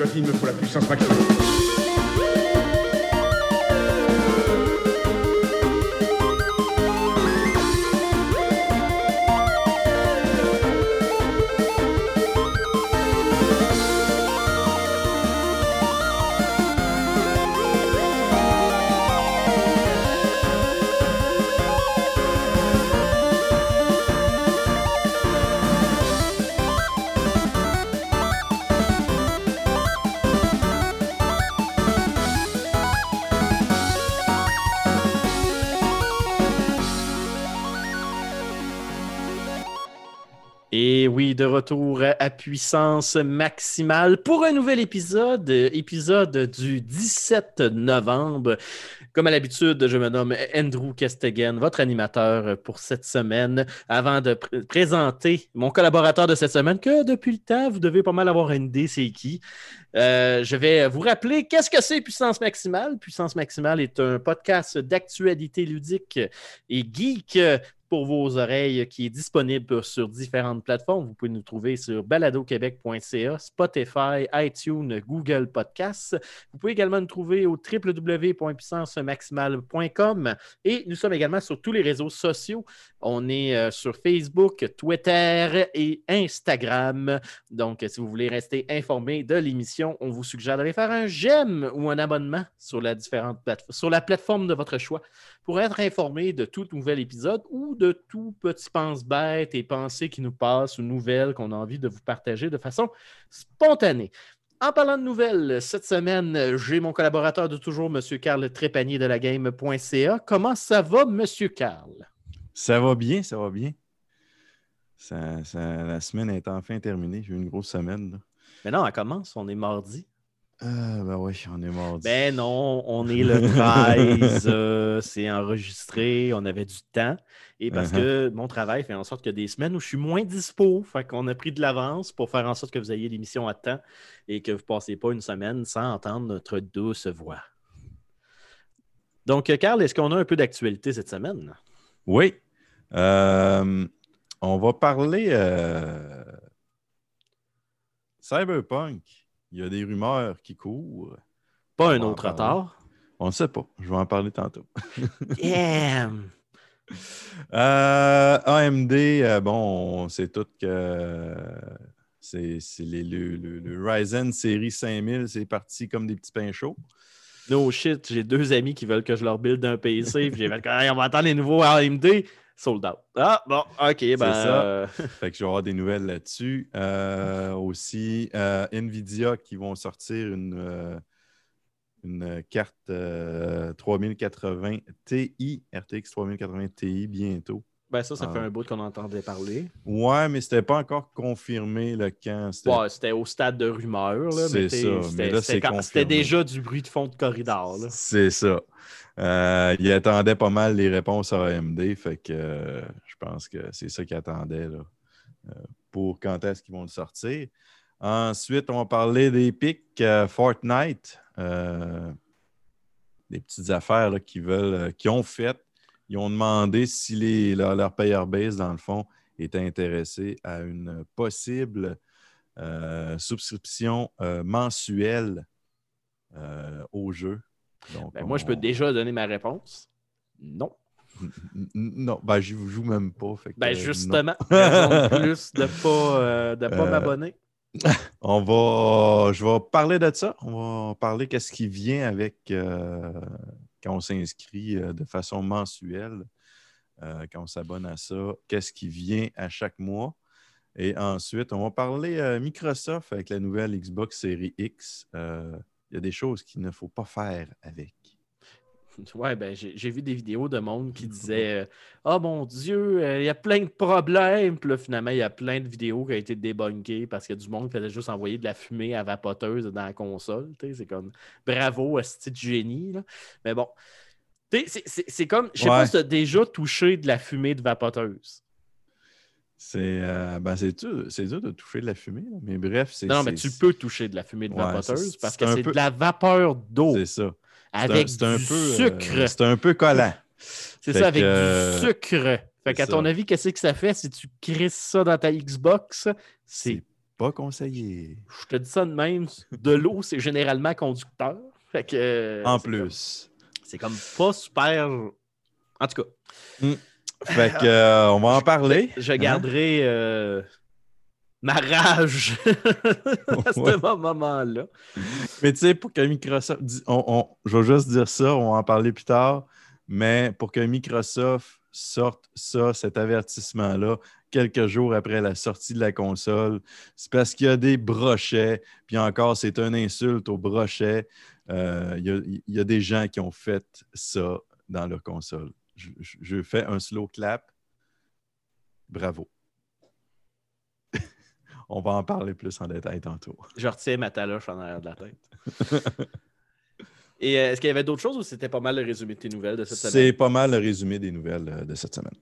Scott, il me faut la puissance maximale. De retour à puissance maximale pour un nouvel épisode, épisode du 17 novembre. Comme à l'habitude, je me nomme Andrew Kestegen, votre animateur pour cette semaine. Avant de pr- présenter mon collaborateur de cette semaine, que depuis le temps, vous devez pas mal avoir une idée, c'est qui. Euh, je vais vous rappeler qu'est-ce que c'est Puissance Maximale. Puissance Maximale est un podcast d'actualité ludique et geek pour vos oreilles qui est disponible sur différentes plateformes. Vous pouvez nous trouver sur baladoquebec.ca, Spotify, iTunes, Google Podcasts. Vous pouvez également nous trouver au www.puissancemaximale.com et nous sommes également sur tous les réseaux sociaux. On est euh, sur Facebook, Twitter et Instagram. Donc, si vous voulez rester informé de l'émission, on vous suggère d'aller faire un j'aime ou un abonnement sur la, différente plate- sur la plateforme de votre choix pour être informé de tout nouvel épisode ou de tout petit pense-bête et pensées qui nous passent ou nouvelles qu'on a envie de vous partager de façon spontanée. En parlant de nouvelles, cette semaine, j'ai mon collaborateur de toujours, M. Carl Trépanier de la game.ca. Comment ça va, M. Carl? Ça va bien, ça va bien. Ça- ça- la semaine est enfin terminée. J'ai eu une grosse semaine. là. Mais non, elle commence, on est mardi. Ah, ben oui, on est mort. Ben non, on est le 13, euh, c'est enregistré, on avait du temps. Et parce Uh-huh. que mon travail fait en sorte qu'il y a des semaines où je suis moins dispo, fait qu'on a pris de l'avance pour faire en sorte que vous ayez l'émission à temps et que vous ne passez pas une semaine sans entendre notre douce voix. Donc, euh, Carl, est-ce qu'on a un peu d'actualité cette semaine? Oui. Euh, on va parler euh, Cyberpunk. Il y a des rumeurs qui courent. Pas un autre retard. On ne sait pas. Je vais en parler tantôt. Yeah! Euh, AMD, euh, bon, on sait tout que c'est c'est les- le, le- le Ryzen série 5000, c'est parti comme des petits pains chauds. No shit, j'ai deux amis qui veulent que je leur build un PC, puis j'ai fait Hey, on va attendre les nouveaux AMD, sold out. Ah, bon, ok, ben. ça. euh, Fait que je vais avoir des nouvelles là-dessus. Euh, aussi, euh, Nvidia qui vont sortir une, une carte euh, 3080 Ti, RTX 3080 Ti bientôt. Ben ça, ça Ah. fait un bout qu'on entendait parler. Ouais, mais c'était pas encore confirmé le quand. C'était- Ouais, c'était au stade de rumeur, là, C'est ça, c'était- mais là, c'était c'est quand- c'était déjà du bruit de fond de corridor. Là. C'est ça. Euh, il attendait pas mal les réponses à AMD, fait que euh, je pense que c'est ça qu'il attendait là, euh, pour quand est-ce qu'ils vont le sortir. Ensuite, on va parler des pics euh, Fortnite, des petites affaires là, qui veulent, euh, qui ont fait. Ils ont demandé si les, leur, leur payer base, dans le fond, était intéressé à une possible euh, subscription euh, mensuelle euh, au jeu. Donc, Ben, moi, je peux déjà donner ma réponse. Non. Non, ben, je joue même pas. fait que, Ben justement, plus de ne pas, euh, de pas m'abonner. On va, je vais parler de ça. On va parler qu'est-ce qui vient avec quand on s'inscrit euh, de façon mensuelle, euh, quand on s'abonne à ça, qu'est-ce qui vient à chaque mois. Et ensuite, on va parler euh, Microsoft avec la nouvelle Xbox Series X. Il y a des choses qu'il ne faut pas faire avec. Ouais, ben j'ai vu des vidéos de monde qui disaient euh, Oh mon Dieu, euh, il y a plein de problèmes. Puis là, finalement, il y a plein de vidéos qui ont été débunkées parce a du monde qui faisait juste envoyer de la fumée à vapoteuse dans la console. C'est comme bravo à ce petit génie. là. Mais bon. C'est- comme, je sais pas si tu as déjà touché de la fumée de vapoteuse. C'est euh, ben, c'est dur, de toucher de la fumée, là, mais bref, c'est. Non, mais tu peux toucher de la fumée de vapoteuse parce que c'est peu- de la vapeur d'eau C'est ça. Avec un du peu, euh, sucre. c'est un peu collant. C'est ça, avec que, du sucre. Fait qu'à ton avis, qu'est-ce que ça fait si tu crisses ça dans ta Xbox? C'est, pas conseillé. je te dis ça de même, de l'eau, c'est généralement conducteur. Fait que, euh, En plus. C'est comme pas super. En tout cas, Fait que, euh, on va en parler. je hein? garderai euh, ma rage à ce Ouais. moment-là. Mais tu sais, pour que Microsoft. on- on- je vais juste dire ça, on va en parler plus tard. Mais pour que Microsoft sorte ça, cet avertissement-là, quelques jours après la sortie de la console, c'est parce qu'il y a des brochets. Puis encore, c'est une insulte aux brochets. Euh, il, y a, il y a des gens qui ont fait ça dans leur console. Je fais un slow clap. Bravo. On va en parler plus en détail tantôt. Je retiens ma taloche en arrière de la tête. Et euh, est-ce qu'il y avait d'autres choses ou c'était pas mal le résumé de tes nouvelles de cette semaine? C'est pas mal le résumé des nouvelles euh, de cette semaine.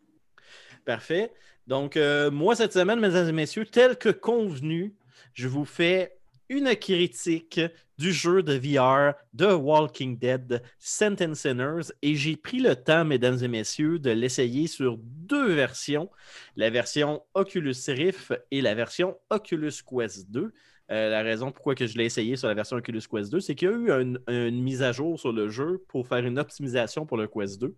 Parfait. Donc, euh, moi, cette semaine, mesdames et messieurs, tel que convenu, je vous fais une critique du jeu de VR de Walking Dead, Sentence Sinners, et j'ai pris le temps, mesdames et messieurs, de l'essayer sur deux versions, la version Oculus Rift et la version Oculus Quest 2. Euh, la raison pourquoi que je l'ai essayé sur la version Oculus Quest 2, c'est qu'il y a eu une, une mise à jour sur le jeu pour faire une optimisation pour le Quest 2.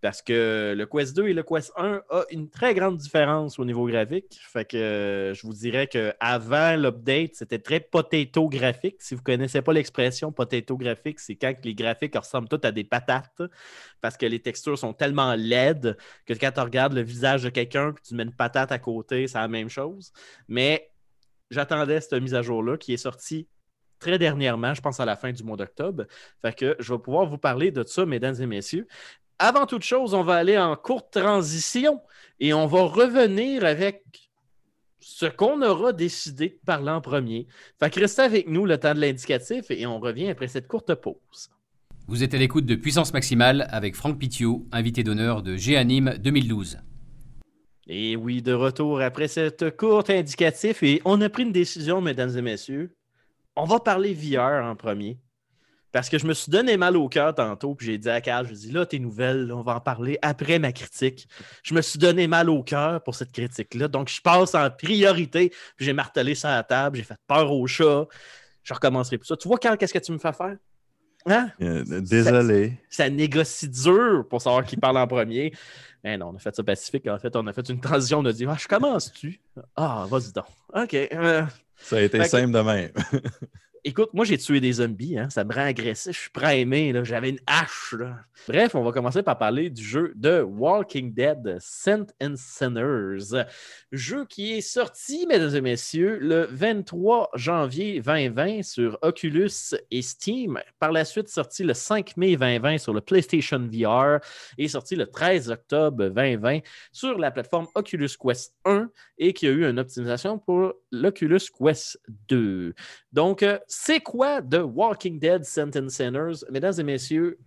Parce que le Quest 2 et le Quest 1 ont une très grande différence au niveau graphique. Fait que euh, je vous dirais qu'avant l'update, c'était très potato graphique. Si vous ne connaissez pas l'expression potato graphique, c'est quand les graphiques ressemblent tous à des patates. Parce que les textures sont tellement laides que quand tu regardes le visage de quelqu'un et tu mets une patate à côté, c'est la même chose. Mais j'attendais cette mise à jour-là qui est sortie très dernièrement, je pense à la fin du mois d'octobre. Fait que je vais pouvoir vous parler de ça, mesdames et messieurs. Avant toute chose, on va aller en courte transition et on va revenir avec ce qu'on aura décidé de parler en premier. Fait que restez avec nous le temps de l'indicatif et on revient après cette courte pause. Vous êtes à l'écoute de Puissance Maximale avec Franck Pitiot, invité d'honneur de G-Anime 2012. Et oui, de retour après cette courte indicatif et on a pris une décision, mesdames et messieurs. On va parler VR en premier. Parce que je me suis donné mal au cœur tantôt, puis j'ai dit à Carl, je lui ai dit là, tes nouvelles, on va en parler après ma critique. Je me suis donné mal au cœur pour cette critique-là, donc je passe en priorité, puis j'ai martelé ça à la table, j'ai fait peur au chat. Je recommencerai plus ça. Tu vois, Carl, qu'est-ce que tu me fais faire? Hein? Euh, désolé. ça négocie dur pour savoir qui parle en premier. Mais non, on a fait ça pacifique. En fait, on a fait une transition. On a dit ah, Je commence-tu? Ah, vas-y donc. OK. euh, Ça a été Fait que- simple de même. Écoute, moi, j'ai tué des zombies. Hein. Ça me rend agressif. Je suis prêt à aimer. J'avais une hache. Bref, on va commencer par parler du jeu de Walking Dead, Scent and Sinners. Jeu qui est sorti, mesdames et messieurs, le 23 janvier 2020 sur Oculus et Steam. Par la suite, sorti le 5 mai 2020 sur le PlayStation VR et sorti le 13 octobre 2020 sur la plateforme Oculus Quest 1 et qui a eu une optimisation pour l'Oculus Quest 2. Donc, euh, c'est quoi The Walking Dead Sentence Sinners? Mesdames et messieurs,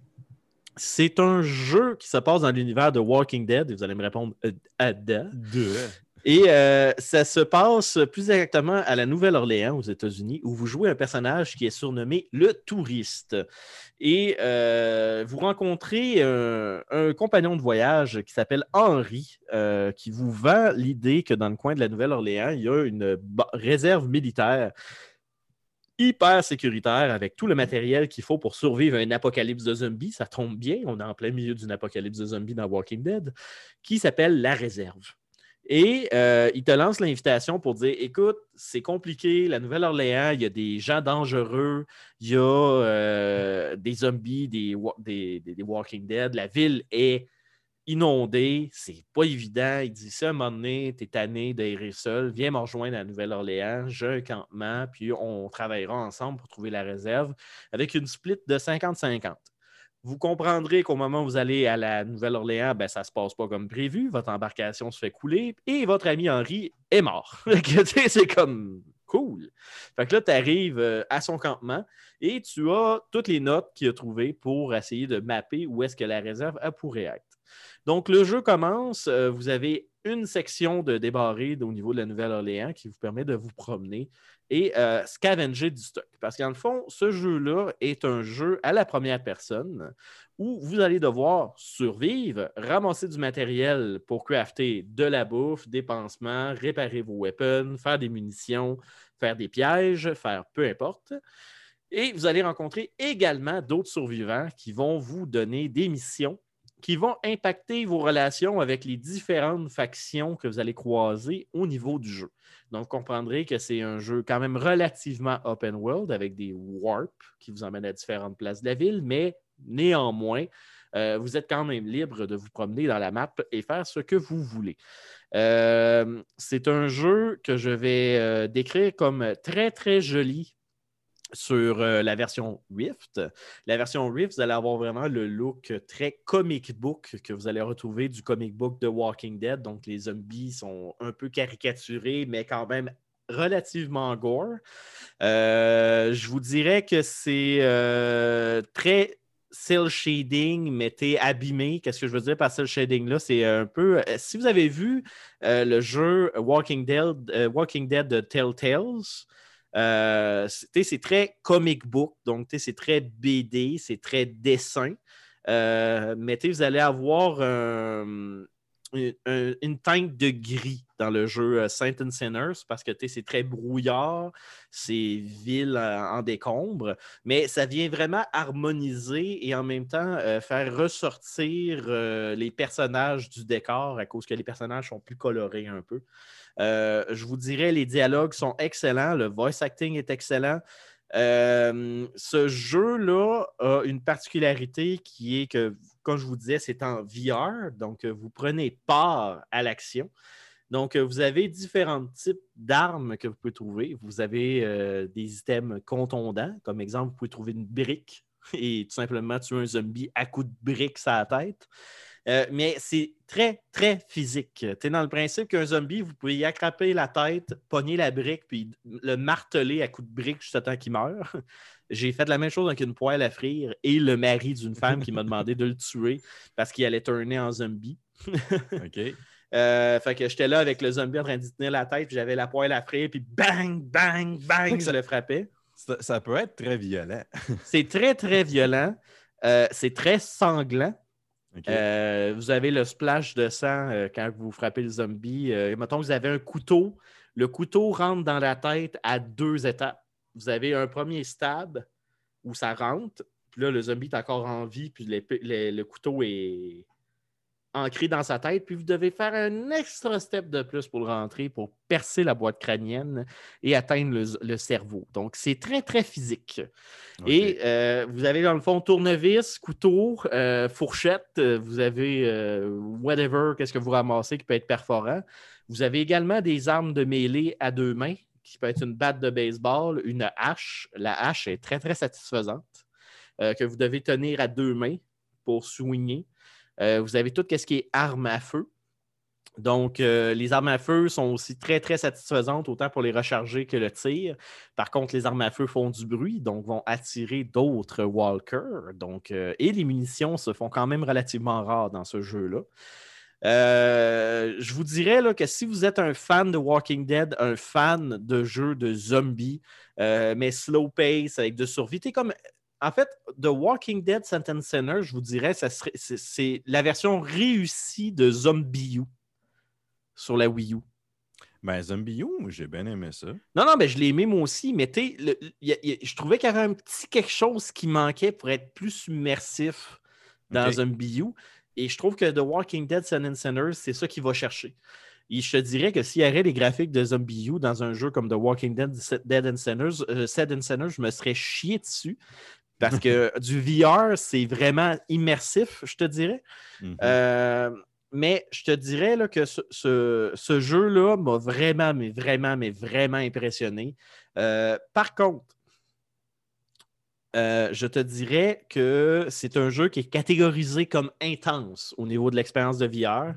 c'est un jeu qui se passe dans l'univers de Walking Dead. Et vous allez me répondre euh, à. Et euh, ça se passe plus exactement à la Nouvelle-Orléans, aux États-Unis, où vous jouez un personnage qui est surnommé le touriste. Et euh, vous rencontrez un, un compagnon de voyage qui s'appelle Henri, euh, qui vous vend l'idée que dans le coin de la Nouvelle-Orléans, il y a une réserve militaire hyper sécuritaire avec tout le matériel qu'il faut pour survivre à une apocalypse de zombies. Ça tombe bien, on est en plein milieu d'une apocalypse de zombies dans Walking Dead, qui s'appelle La Réserve. Et euh, il te lance l'invitation pour dire écoute, c'est compliqué, la Nouvelle-Orléans, il y a des gens dangereux, il y a euh, des zombies, des Walking Dead, la ville est inondée, c'est pas évident. Il dit ça, à un moment donné, t'es tanné d'errer seul, viens me rejoindre à Nouvelle-Orléans, j'ai un campement, puis on travaillera ensemble pour trouver la réserve avec une split de 50-50. Vous comprendrez qu'au moment où vous allez à la Nouvelle-Orléans, ben, ça ne se passe pas comme prévu. Votre embarcation se fait couler et votre ami Henri est mort. c'est comme cool. Fait que là, tu euh, à son campement et tu as toutes les notes qu'il a trouvées pour essayer de mapper où est-ce que la réserve pourrait être. Donc, le jeu commence. Euh, vous avez une section de débarré au niveau de la Nouvelle-Orléans qui vous permet de vous promener et euh, scavenger du stock. Parce qu'en fond, ce jeu-là est un jeu à la première personne où vous allez devoir survivre, ramasser du matériel pour crafter de la bouffe, des pansements, réparer vos weapons, faire des munitions, faire des pièges, faire peu importe. Et vous allez rencontrer également d'autres survivants qui vont vous donner des missions qui vont impacter vos relations avec les différentes factions que vous allez croiser au niveau du jeu. Donc, vous comprendrez que c'est un jeu quand même relativement open world avec des warps qui vous emmènent à différentes places de la ville, mais néanmoins, euh, vous êtes quand même libre de vous promener dans la map et faire ce que vous voulez. Euh, c'est un jeu que je vais euh, décrire comme très, très joli sur euh, la version Rift. La version Rift, vous allez avoir vraiment le look très comic book que vous allez retrouver du comic book de Walking Dead. Donc, les zombies sont un peu caricaturés, mais quand même relativement gore. Euh, je vous dirais que c'est euh, très cell shading, mais t'es abîmé. Qu'est-ce que je veux dire par cell shading là? C'est un peu. Si vous avez vu le jeu Walking Dead, Walking Dead de Telltales, euh, c'est très comic book, donc c'est très BD, c'est très dessin. Euh, mais vous allez avoir une, teinte de gris dans le jeu euh, Saint and Sinners parce que c'est très brouillard, c'est ville en, décombre, mais ça vient vraiment harmoniser et en même temps faire ressortir les personnages du décor à cause que les personnages sont plus colorés un peu. Euh, je vous dirais, les dialogues sont excellents, le voice acting est excellent. Euh, ce jeu-là a une particularité qui est que, comme je vous disais, c'est en VR, donc vous prenez part à l'action. Donc, vous avez différents types d'armes que vous pouvez trouver. Vous avez euh, des items contondants, comme exemple, vous pouvez trouver une brique et tout simplement tuer un zombie à coup de brique sur la tête. Euh, mais c'est très, très physique. Tu es dans le principe qu'un zombie, vous pouvez y attraper la tête, pogner la brique, puis le marteler à coups de brique jusqu'à temps qu'il meure. J'ai fait la même chose avec une poêle à frire et le mari d'une femme qui m'a demandé de le tuer parce qu'il allait tourner en zombie. OK. Euh, fait que j'étais là avec le zombie en train de tenir la tête, puis j'avais la poêle à frire, puis bang, bang, bang, ça le frappait. Ça, peut être très violent. c'est très, très violent. Euh, c'est très sanglant. Euh, vous avez le splash de sang euh, quand vous frappez le zombie. Euh, mettons que vous avez un couteau. Le couteau rentre dans la tête à deux étapes. Vous avez un premier stab où ça rentre, puis là, le zombie est encore en vie, puis le couteau est, ancré dans sa tête, puis vous devez faire un extra step de plus pour le rentrer, pour percer la boîte crânienne et atteindre le, cerveau. Donc, c'est très, très physique. Et euh, vous avez dans le fond tournevis, couteau, euh, fourchette, euh, vous avez whatever, qu'est-ce que vous ramassez qui peut être perforant. Vous avez également des armes de mêlée à deux mains, qui peut être une batte de baseball, une hache. La hache est très, très satisfaisante, que vous devez tenir à deux mains pour soigner. Euh, vous avez tout ce qui est armes à feu. Donc, euh, les armes à feu sont aussi très, très satisfaisantes, autant pour les recharger que le tir. Par contre, les armes à feu font du bruit, donc vont attirer d'autres walkers. Donc, euh, et les munitions se font quand même relativement rares dans ce jeu-là. je vous dirais que si vous êtes un fan de Walking Dead, un fan de jeux de zombies, mais slow pace avec de survie, comme en fait, The Walking Dead Sentence Center, je vous dirais, c'est la version réussie de Zombie U sur la Wii U. Ben, Zombie U, j'ai bien aimé ça. Non, non, mais je l'ai aimé moi aussi, mais tu je trouvais qu'il y avait un petit quelque chose qui manquait pour être plus immersif dans Zombie U. Et je trouve que The Walking Dead Sentence Center, c'est ça qu'il va chercher. Et je te dirais que s'il y avait les graphiques de Zombie U dans un jeu comme The Walking Dead, Dead and Sinners, euh, je me serais chié dessus. Parce que du VR, c'est vraiment immersif, je te dirais. Mhm. Euh, mais je te dirais là, que ce, jeu-là m'a vraiment, mais vraiment, mais vraiment impressionné. Euh, par contre, euh, je te dirais que c'est un jeu qui est catégorisé comme intense au niveau de l'expérience de VR.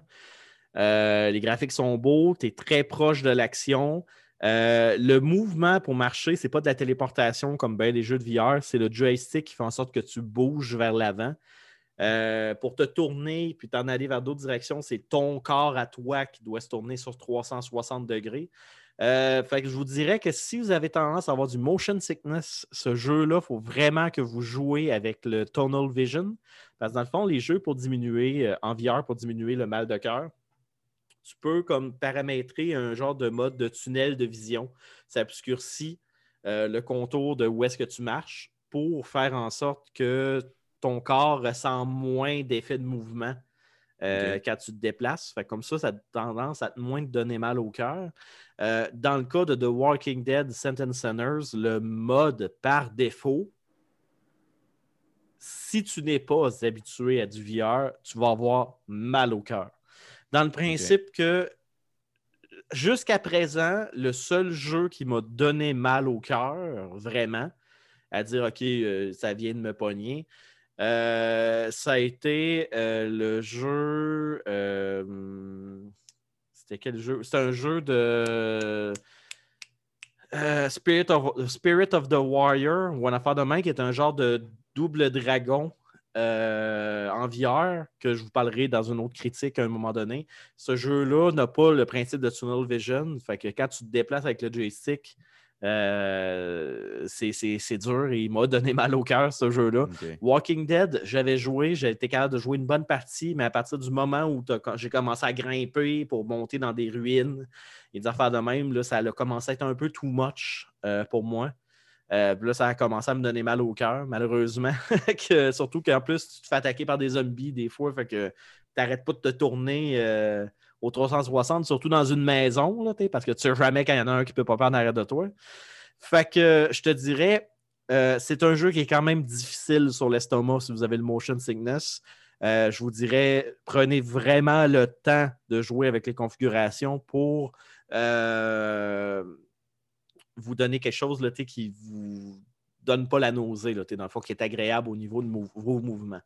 Euh, les graphiques sont beaux, tu es très proche de l'action. Euh, le mouvement pour marcher, c'est pas de la téléportation comme les jeux de VR, c'est le joystick qui fait en sorte que tu bouges vers l'avant. pour te tourner puis t'en aller vers d'autres directions, c'est ton corps à toi qui doit se tourner sur 360 degrés. Euh, fait je vous dirais que si vous avez tendance à avoir du motion sickness, ce jeu-là, il faut vraiment que vous jouez avec le Tonal Vision. Parce que dans le fond, les jeux pour diminuer, euh, en VR, pour diminuer le mal de cœur, tu peux comme paramétrer un genre de mode de tunnel de vision. Ça obscurcit euh, le contour de où est-ce que tu marches pour faire en sorte que ton corps ressent moins d'effet de mouvement euh, quand tu te déplaces. Fait comme ça, ça a tendance à moins te donner mal au cœur. Euh, dans le cas de The Walking Dead Sentence Centers, le mode par défaut, si tu n'es pas habitué à du VR, tu vas avoir mal au cœur. Dans le principe que jusqu'à présent, le seul jeu qui m'a donné mal au cœur, vraiment, à dire OK, euh, ça vient de me pogner, euh, ça a été euh, le jeu. C'était quel jeu? C'était un jeu de. Spirit, of, Spirit of the Warrior, ou une affaire de main, qui est un genre de double dragon en VR, que je vous parlerai dans une autre critique à un moment donné. Ce jeu-là n'a pas le principe de tunnel vision. Fait que quand tu te déplaces avec le joystick, euh, c'est dur et il m'a donné mal au cœur ce jeu-là. Walking Dead, j'avais joué, j'ai été capable de jouer une bonne partie, mais à partir du moment où j'ai commencé à grimper pour monter dans des ruines et des affaires de même, là, ça a commencé à être un peu too much euh, pour moi. Euh, là, ça a commencé à me donner mal au cœur, malheureusement. surtout qu'en plus, tu te fais attaquer par des zombies des fois, fait que tu n'arrêtes pas de te tourner au 360, surtout dans une maison, là, parce que tu sais jamais quand il y en a un qui peut pas faire en arrière de toi. Fait que je te dirais, euh, c'est un jeu qui est quand même difficile sur l'estomac si vous avez le motion sickness. Euh, je vous dirais, prenez vraiment le temps de jouer avec les configurations pour euh, vous donner quelque chose là, qui ne vous donne pas la nausée, dans le fond, qui est agréable au niveau de vos mouvements.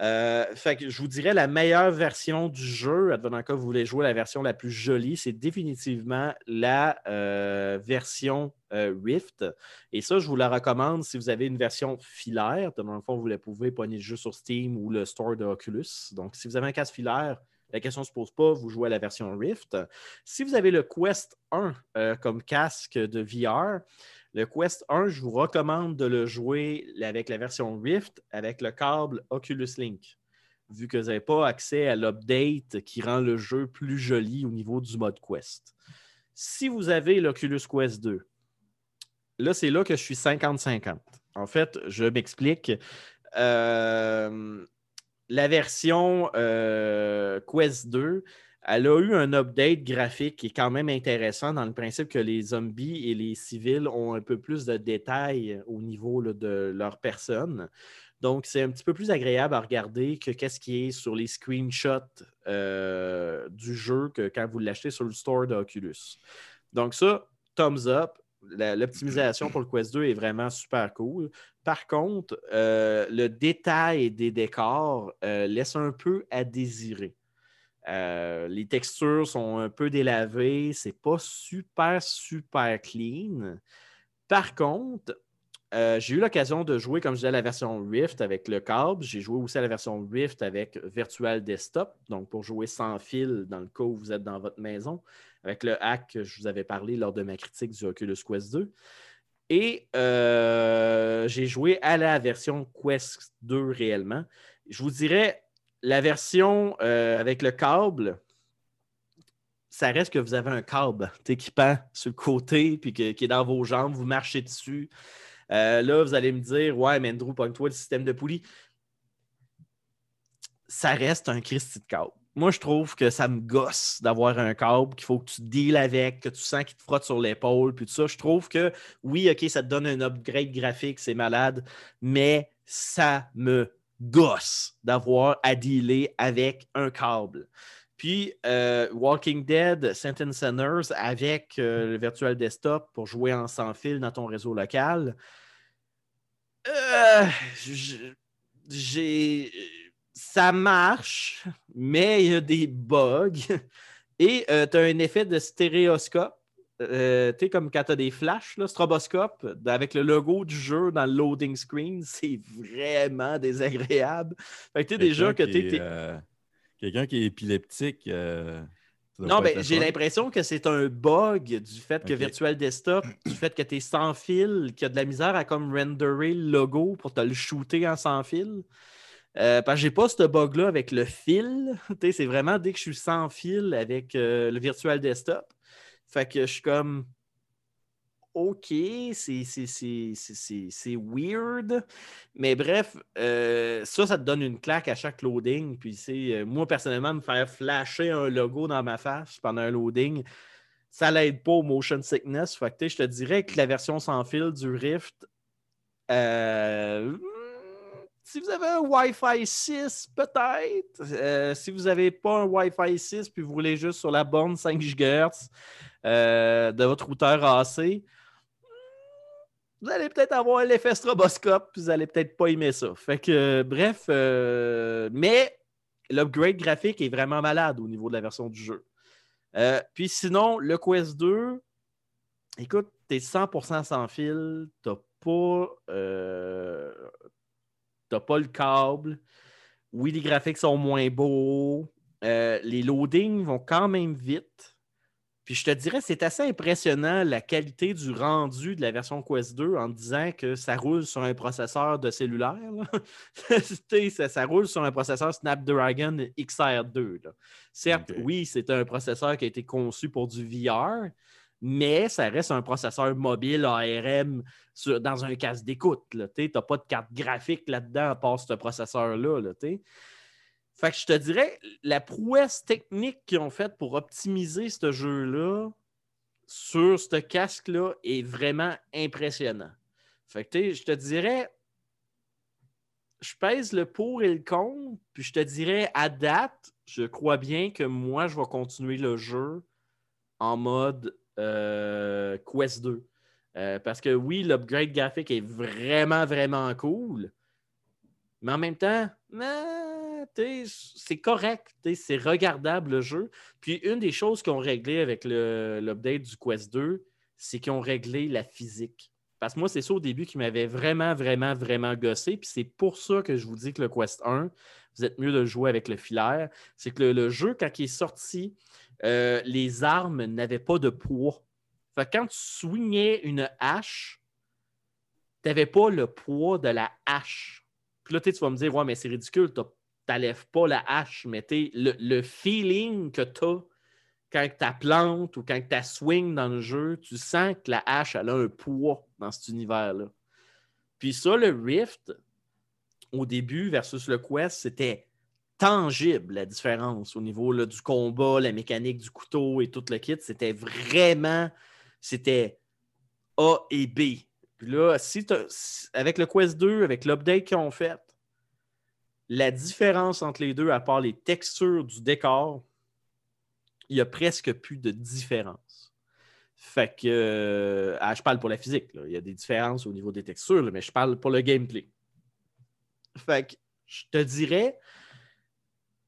Euh, fait je vous dirais la meilleure version du jeu, advenant que vous voulez jouer la version la plus jolie, c'est définitivement la euh, version euh, Rift. Et ça, je vous la recommande si vous avez une version filaire. Dans le fond, vous la pouvez pogner le jeu sur Steam ou le store de Oculus. Donc, si vous avez un casque filaire, la question ne se pose pas, vous jouez à la version Rift. Si vous avez le Quest 1 comme casque de VR, le Quest 1, je vous recommande de le jouer avec la version Rift avec le câble Oculus Link, vu que vous n'avez pas accès à l'update qui rend le jeu plus joli au niveau du mode Quest. Si vous avez l'Oculus Quest 2, là, c'est là que je suis 50-50. En fait, je m'explique. Euh, la version euh, Quest 2, elle a eu un update graphique qui est quand même intéressant dans le principe que les zombies et les civils ont un peu plus de détails au niveau de leur personne. Donc, c'est un petit peu plus agréable à regarder que qu'est-ce qui est sur les screenshots euh, du jeu que quand vous l'achetez sur le store d'Oculus. Donc, ça, thumbs up. L'optimisation pour le Quest 2 est vraiment super cool. Par contre, euh, le détail des décors euh, laisse un peu à désirer. Euh, les textures sont un peu délavées. C'est pas super, super clean. Par contre, euh, j'ai eu l'occasion de jouer, comme je disais, la version Rift avec le câble. J'ai joué aussi à la version Rift avec Virtual Desktop, donc pour jouer sans fil dans le cas où vous êtes dans votre maison, avec le hack que je vous avais parlé lors de ma critique du Oculus Quest 2. Et euh, j'ai joué à la version Quest 2 réellement. Je vous dirais, la version euh, avec le câble, ça reste que vous avez un câble équipant sur le côté, puis qui est dans vos jambes, vous marchez dessus. Euh, là, vous allez me dire, ouais, mais Andrew, toi le système de poulie. Ça reste un Christy de câble. Moi, je trouve que ça me gosse d'avoir un câble qu'il faut que tu deals avec, que tu sens qu'il te frotte sur l'épaule, puis tout ça. Je trouve que oui, OK, ça te donne un upgrade graphique, c'est malade, mais ça me gosse d'avoir à dealer avec un câble. Puis euh, Walking Dead, Sentence Centers avec euh, le Virtual Desktop pour jouer en sans fil dans ton réseau local. Euh, j'ai. Ça marche, mais il y a des bugs. Et tu as un effet de stéréoscope. Euh, tu sais, comme quand tu as des flashs, là, stroboscope, avec le logo du jeu dans le loading screen, c'est vraiment désagréable. Fait que tu sais déjà que tu est, euh, Quelqu'un qui est épileptique. euh, Non, le j'ai l'impression que c'est un bug du fait que. Virtual Desktop, du fait que tu es sans fil, qu'il y a de la misère à comme renderer le logo pour te le shooter en sans fil. Euh, parce que j'ai pas ce bug-là avec le fil. C'est vraiment dès que je suis sans fil avec euh, le Virtual Desktop. Fait que je suis comme OK, c'est- weird. Mais bref, euh, ça, ça te donne une claque à chaque loading. Puis c'est euh, moi, personnellement, me faire flasher un logo dans ma face pendant un loading, ça l'aide pas au motion sickness. Fait je te dirais que la version sans fil du Rift, euh, si vous avez un Wi-Fi 6, peut-être. Si vous n'avez pas un Wi-Fi 6 puis vous voulez juste sur la borne 5 GHz de votre routeur AC, vous allez peut-être avoir l'effet stroboscope, vous allez peut-être pas aimer ça. Fait que, euh, bref, euh, mais l'upgrade graphique est vraiment malade au niveau de la version du jeu. Euh, puis sinon, le Quest 2, écoute, t'es 100% sans fil, t'as pas, t'as pas le câble. Oui, les graphiques sont moins beaux. Les loadings vont quand même vite. Puis je te dirais, c'est assez impressionnant la qualité du rendu de la version Quest 2 en disant que ça roule sur un processeur de cellulaire. ça, ça roule sur un processeur Snapdragon XR2. là. Certes, oui, c'est un processeur qui a été conçu pour du VR, mais ça reste un processeur mobile ARM sur- dans un casque d'écoute. Tu n'as pas de carte graphique là-dedans à part ce processeur-là. Là. Fait que je te dirais, la prouesse technique qu'ils ont faite pour optimiser ce jeu-là sur ce casque-là est vraiment impressionnant. Fait que je te dirais, je pèse le pour et le contre, puis je te dirais, à date, je crois bien que moi, je vais continuer le jeu en mode euh, Quest 2. Euh, parce que oui, l'upgrade graphique est vraiment, vraiment cool. Mais en même temps, c'est correct. C'est regardable le jeu. Puis une des choses qu'ils ont réglé avec l'update du Quest 2, c'est qu'ils ont réglé la physique. Parce que moi, c'est ça au début qui m'avait vraiment, vraiment, vraiment gossé. Puis c'est pour ça que je vous dis que le Quest 1, vous êtes mieux de jouer avec le filaire. C'est que le, jeu, quand il est sorti, euh, les armes n'avaient pas de poids. Fait que quand tu swingais une hache, tu n'avais pas le poids de la hache. Puis là, tu vas me dire, ouais, mais c'est ridicule, tu n'enlèves pas la hache, mais le, le feeling que tu as quand tu plantes ou quand tu swing dans le jeu, tu sens que la hache, elle a un poids dans cet univers-là. Puis ça, le Rift, au début versus le Quest, c'était tangible la différence au niveau là, du combat, la mécanique du couteau et tout le kit. C'était vraiment, c'était A et B. Puis là, si- avec le Quest 2, avec l'update qu'ils ont fait, la différence entre les deux, à part les textures du décor, il n'y a presque plus de différence. Fait que, euh, ah, je parle pour la physique, il y a des différences au niveau des textures, mais je parle pour le gameplay. Fait que, je te dirais,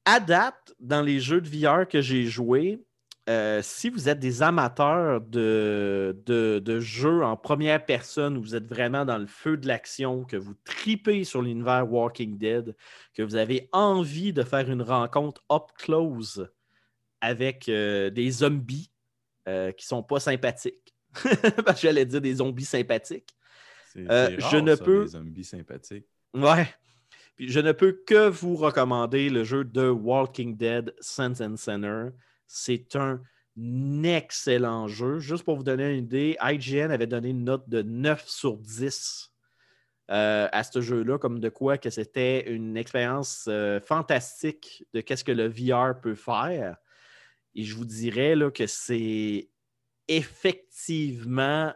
à date, dans les jeux de VR que j'ai joués, euh, si vous êtes des amateurs de, de, de jeux en première personne, où vous êtes vraiment dans le feu de l'action, que vous tripez sur l'univers Walking Dead, que vous avez envie de faire une rencontre up close avec euh, des zombies euh, qui sont pas sympathiques. Parce que j'allais dire des zombies sympathiques. C'est je ne ça, peux- des zombies sympathiques. Ouais. Puis je ne peux que vous recommander le jeu de Walking Dead Sense and Center. C'est un excellent jeu. Juste pour vous donner une idée, IGN avait donné une note de 9 sur 10 euh, à ce jeu-là, comme de quoi que c'était une expérience euh, fantastique de qu'est-ce que le VR peut faire. Et je vous dirais là, que c'est effectivement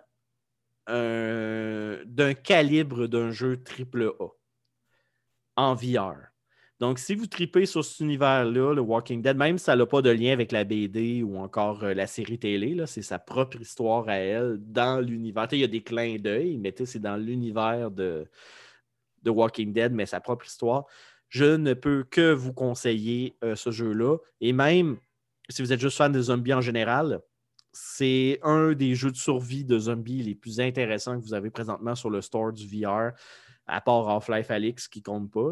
un- d'un calibre d'un jeu AAA en VR. Donc, si vous tripez sur cet univers-là, le Walking Dead, même si ça n'a pas de lien avec la BD ou encore euh, la série télé, c'est sa propre histoire à elle dans l'univers. Il y a des clins d'œil, mais c'est dans l'univers de, de Walking Dead, mais sa propre histoire. Je ne peux que vous conseiller euh, ce jeu-là. Et même si vous êtes juste fan de zombies en général, c'est un des jeux de survie de zombies les plus intéressants que vous avez présentement sur le store du VR, à part Half-Life Alix qui compte pas.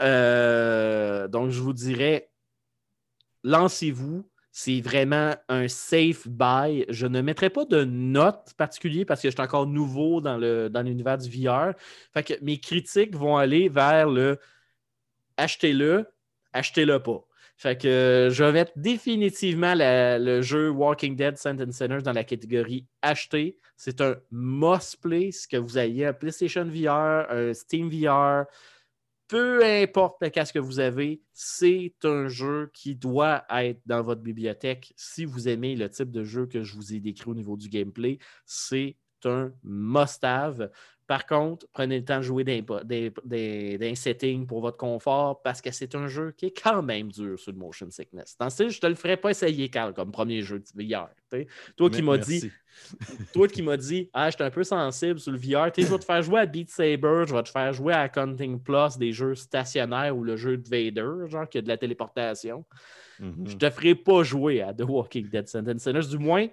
Euh, donc, je vous dirais, lancez-vous. C'est vraiment un safe buy. Je ne mettrai pas de note particulière parce que je suis encore nouveau dans l'univers dans du VR. Fait que mes critiques vont aller vers le achetez-le, achetez-le pas. Fait que euh, je vais mettre définitivement le jeu Walking Dead Sentence Sinners dans la catégorie acheter. C'est un must play, ce que vous ayez un PlayStation VR, un Steam VR, peu importe le casque que vous avez, c'est un jeu qui doit être dans votre bibliothèque. Si vous aimez le type de jeu que je vous ai décrit au niveau du gameplay, c'est un must-have. Par contre, prenez le temps de jouer des, settings pour votre confort parce que c'est un jeu qui est quand même dur sur le motion sickness. Dans ce je ne te le ferai pas essayer, Carl, comme premier jeu de VR. Toi qui m'as dit, toi qui m'as dit, ah, je suis un peu sensible sur le VR, je vais te faire jouer à Beat Saber, je vais te faire jouer à Counting Plus, des jeux stationnaires ou le jeu de Vader, genre qui a de la téléportation. Mm-hmm. Je te ferai pas jouer à The Walking Dead Sentence. Du moins,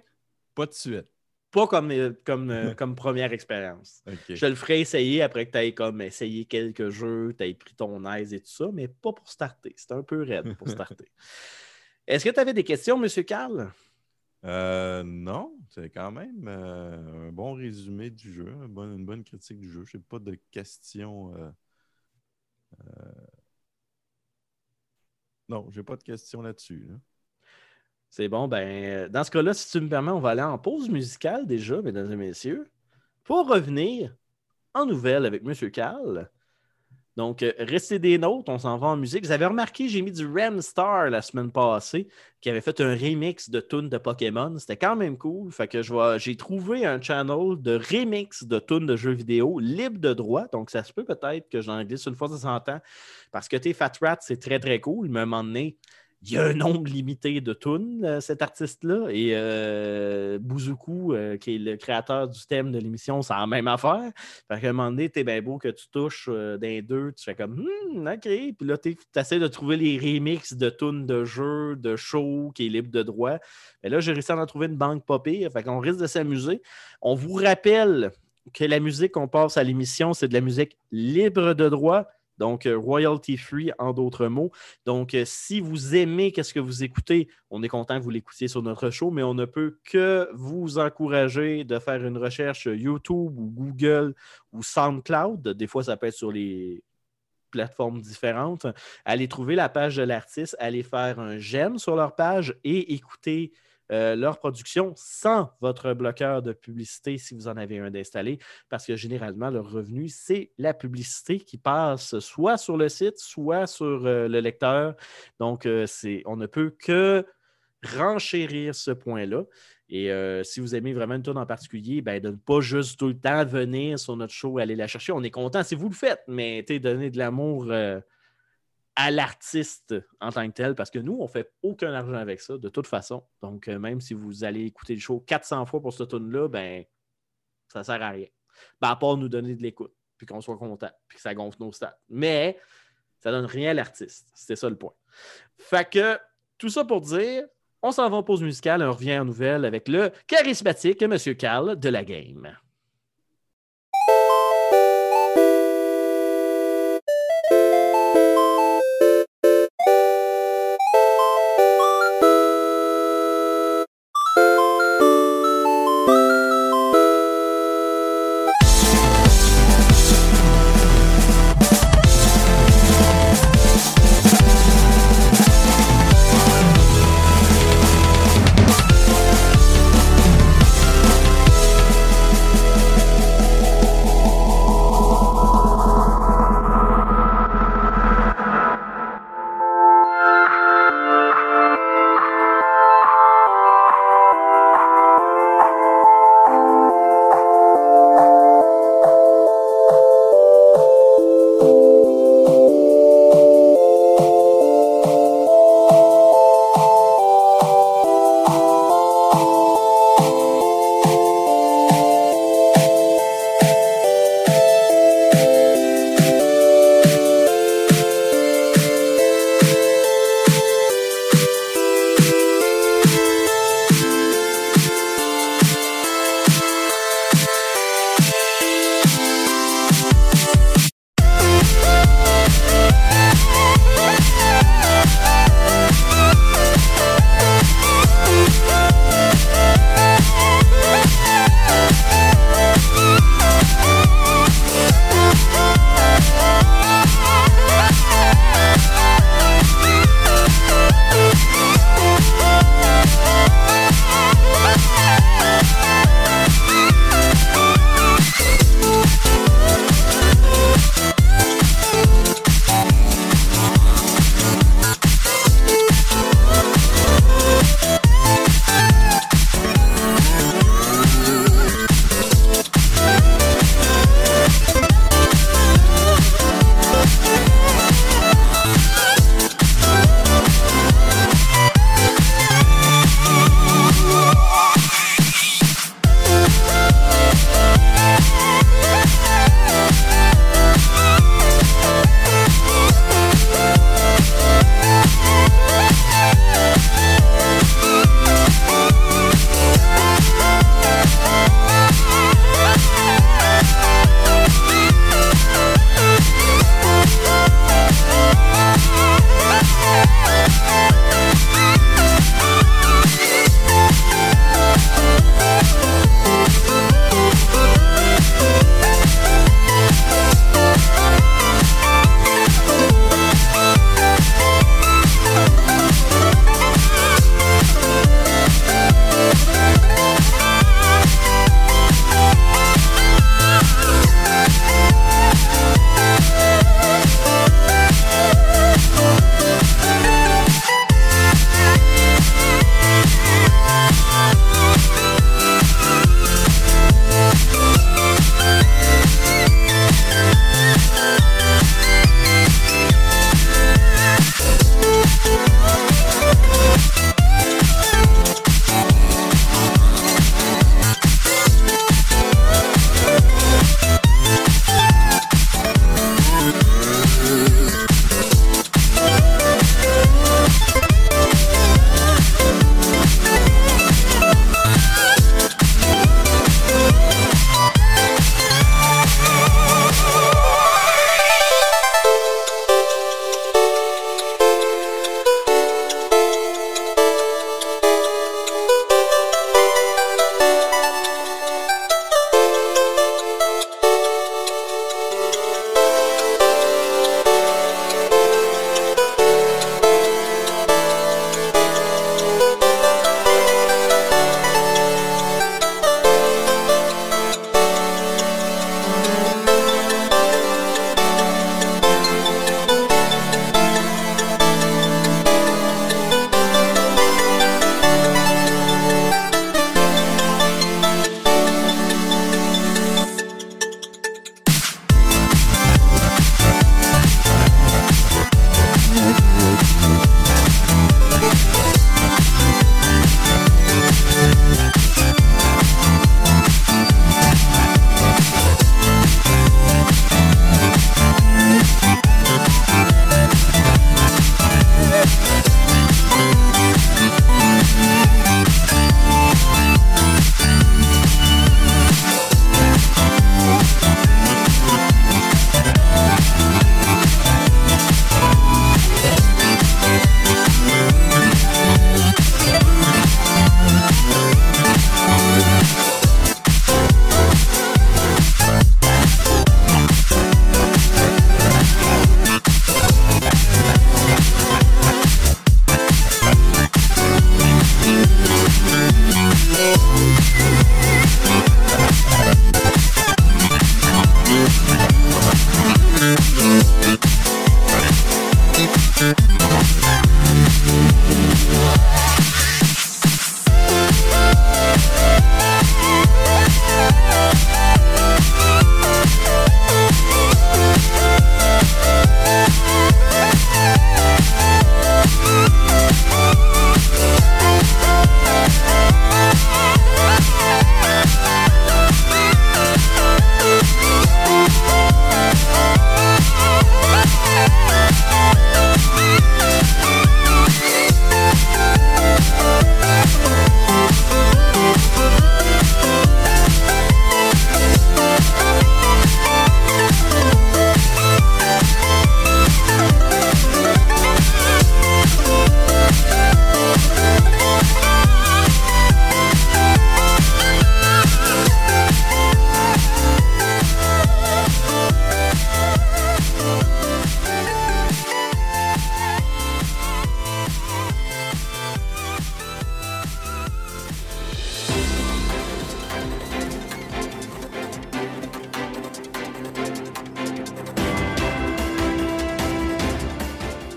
pas de suite pas comme, euh, comme, euh, comme première expérience. Je te le ferai essayer après que tu aies comme essayé quelques jeux, tu aies pris ton aise et tout ça, mais pas pour starter. C'est un peu raide pour starter. Est-ce que tu avais des questions, M. Carl? Euh, non, c'est quand même un bon résumé du jeu, une bonne, critique du jeu. Je n'ai pas de questions. Non, j'ai pas de questions là-dessus. là dessus c'est bon, ben, dans ce cas-là, si tu me permets, on va aller en pause musicale déjà, mesdames et messieurs, pour revenir en nouvelle avec M. Carl. Donc, euh, restez des notes, on s'en va en musique. Vous avez remarqué, j'ai mis du Star la semaine passée, qui avait fait un remix de tunes de Pokémon. C'était quand même cool. Fait que j'ai trouvé un channel de remix de tunes de jeux vidéo libre de droit. Donc, ça se peut peut-être que j'en glisse une fois de temps en temps. Parce que tes Fat Rat, c'est très, très cool. Mais à un il y a un nombre limité de tunes, euh, cet artiste-là. Et euh, euh, qui est le créateur du thème de l'émission, c'est la même affaire. Fait qu'à un moment donné, t'es bien beau que tu touches d'un deux, tu fais comme hmm, OK. Puis là, tu essaies de trouver les remixes de tunes de jeux, de shows qui est libre de droit. Mais là, j'ai réussi à en trouver une banque pas pire. Fait qu'on risque de s'amuser. On vous rappelle que la musique qu'on passe à l'émission, c'est de la musique libre de droit. Donc, euh, royalty free en d'autres mots. Donc, euh, si vous aimez ce que vous écoutez, on est content que vous l'écoutiez sur notre show, mais on ne peut que vous encourager de faire une recherche YouTube ou Google ou SoundCloud. Des fois, ça peut être sur les plateformes différentes. Allez trouver la page de l'artiste, allez faire un j'aime sur leur page et écouter euh, leur production sans votre bloqueur de publicité si vous en avez un d'installé, parce que généralement, leur revenu, c'est la publicité qui passe soit sur le site, soit sur euh, le lecteur. Donc, euh, on ne peut que renchérir ce point-là. Et si vous aimez vraiment une tourne en particulier, ben, de ne pas juste tout le temps venir sur notre show et aller la chercher. On est content si vous le faites, mais donner de l'amour à l'artiste en tant que tel, parce que nous, on ne fait aucun argent avec ça, de toute façon. Donc, euh, même si vous allez écouter le show 400 fois pour ce tune-là, ben, ça ne sert à rien. Ben, à part nous donner de l'écoute, puis qu'on soit content, puis que ça gonfle nos stats. Mais ça ne donne rien à l'artiste. C'était ça le point. Fait que, tout ça pour dire, on s'en va en pause musicale on revient en nouvelle avec le charismatique M. Carl de la game.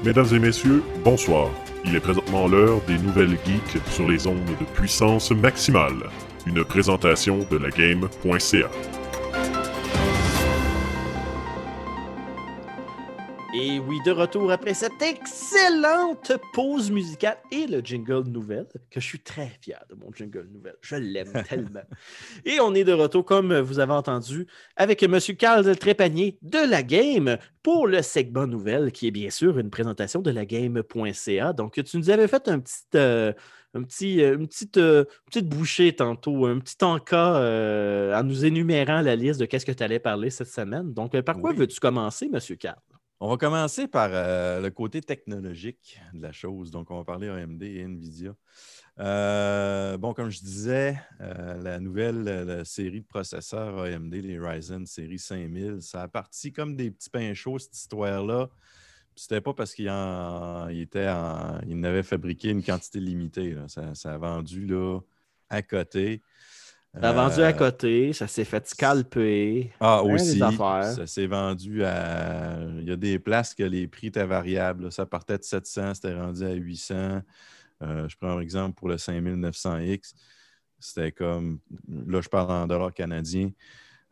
Mesdames et messieurs, bonsoir. Il est présentement l'heure des nouvelles geeks sur les ondes de puissance maximale. Une présentation de la game.ca. Et oui, de retour après cette excellente pause musicale et le jingle nouvelle, que je suis très fier de mon jingle nouvelle. Je l'aime tellement. Et on est de retour, comme vous avez entendu, avec M. Carl Trépanier de la Game pour le segment nouvelle, qui est bien sûr une présentation de la game.ca. Donc, tu nous avais fait un petit. euh, un petit, euh, une petite, euh, petite bouchée tantôt, un petit encas euh, en nous énumérant la liste de qu'est-ce que tu allais parler cette semaine. Donc, par quoi Oui. veux-tu commencer, M. Carl? On va commencer par euh, le côté technologique de la chose. Donc, on va parler AMD et NVIDIA. Euh, bon, comme je disais, euh, la nouvelle série de processeurs AMD, les Ryzen série 5000, ça a parti comme des petits pains chauds, cette histoire-là. C'était pas parce qu'il en, fabriqué une quantité limitée. Ça, ça a vendu là, à côté. Ça a vendu à Euh, côté, ça s'est fait scalper. ah, aussi. Ça s'est vendu à. Il y a des places que les prix étaient variables. là. Ça partait de 700, c'était rendu à 800. Euh, je prends un exemple pour le 5900X. C'était comme. Là, je parle en dollars canadiens.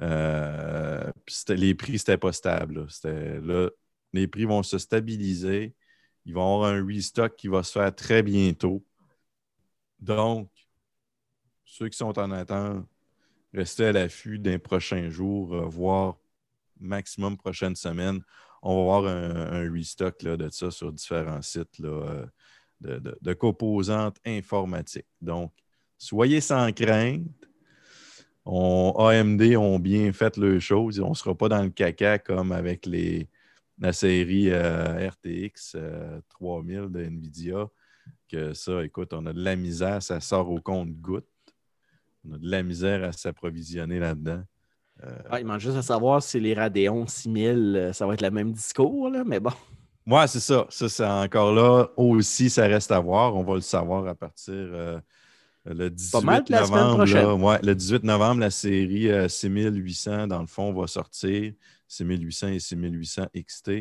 Euh, les prix, c'était pas stable. là, les prix vont se stabiliser. Ils vont avoir un restock qui va se faire très bientôt. Donc, ceux qui sont en attente, restez à l'affût d'un prochain jour, euh, voire maximum prochaine semaine. On va voir un, restock là, de ça sur différents sites euh, de, composantes informatiques. Donc, soyez sans crainte. On- AMD ont bien fait leurs choses. On ne sera pas dans le caca comme avec les, la série euh, RTX euh, 3000 de NVIDIA. Que ça, écoute, on a de la misère, ça sort au compte-goutte. On a de la misère à s'approvisionner là-dedans. Euh, Ah, il manque juste à savoir si les Radeon 6000, euh, ça va être le même discours, là, mais bon. Ouais, c'est ça. Ça, c'est encore là. Aussi, ça reste à voir. On va le savoir à partir euh, le 18 mal de la semaine novembre. prochaine. là. Ouais, le 18 novembre, la série euh, 6800, dans le fond, va sortir. 6800 et 6800 XT.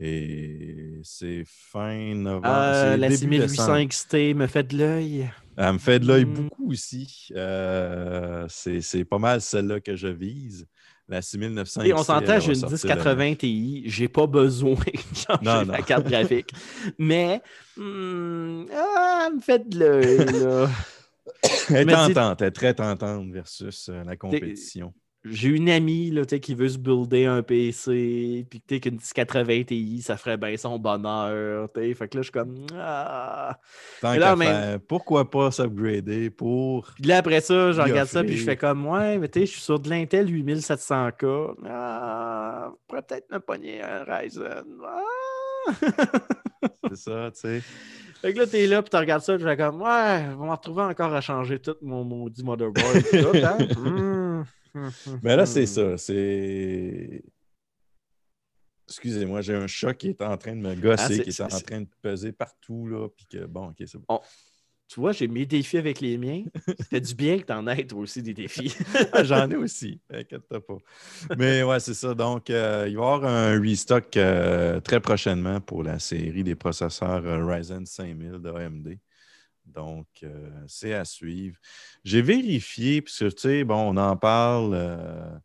Et c'est fin novembre. Euh, c'est la début 6800 décembre. XT me fait de l'œil. Elle me fait de l'œil Mm. beaucoup aussi. Euh, c'est pas mal celle-là que je vise. La 6900 Et on s'entend, j'ai une sortir 1080 Ti, j'ai pas besoin de changer Non, ma carte graphique. Mais, hmm, ah, elle me fait de l'œil. Elle est tentante, elle est très tentante versus euh, la compétition. J'ai une amie là, qui veut se builder un PC, puis qu'une 1080 Ti, ça ferait bien son bonheur. tu sais. Fait que là, je suis comme. Ah. Tant là, faire, pourquoi pas s'upgrader pour. Puis là, après ça, je regarde ça, puis je fais comme, ouais, mais tu sais, je suis sur de l'Intel 8700K. Ah, peut-être me pogner un Ryzen. Ah. C'est ça, tu sais. fait que là, t'es là, puis tu regardes ça, puis je fais comme, ouais, on va me retrouver encore à changer tout mon maudit motherboard. tout, hein? Hmm. Mais là, c'est ça. C'est. Excusez-moi, j'ai un chat qui est en train de me Ah, gosser, qui est en train de peser partout, là. Puis que, bon, ok, c'est bon. Tu vois, j'ai mes défis avec les miens. Ça fait du bien que tu en aies toi aussi des défis. Ah, J'en ai aussi, inquiète-toi pas. Mais ouais, c'est ça. Donc, euh, il va y avoir un restock euh, très prochainement pour la série des processeurs euh, Ryzen 5000 de AMD. Donc, euh, c'est à suivre. J'ai vérifié, puisque tu sais, bon, on en parle. euh,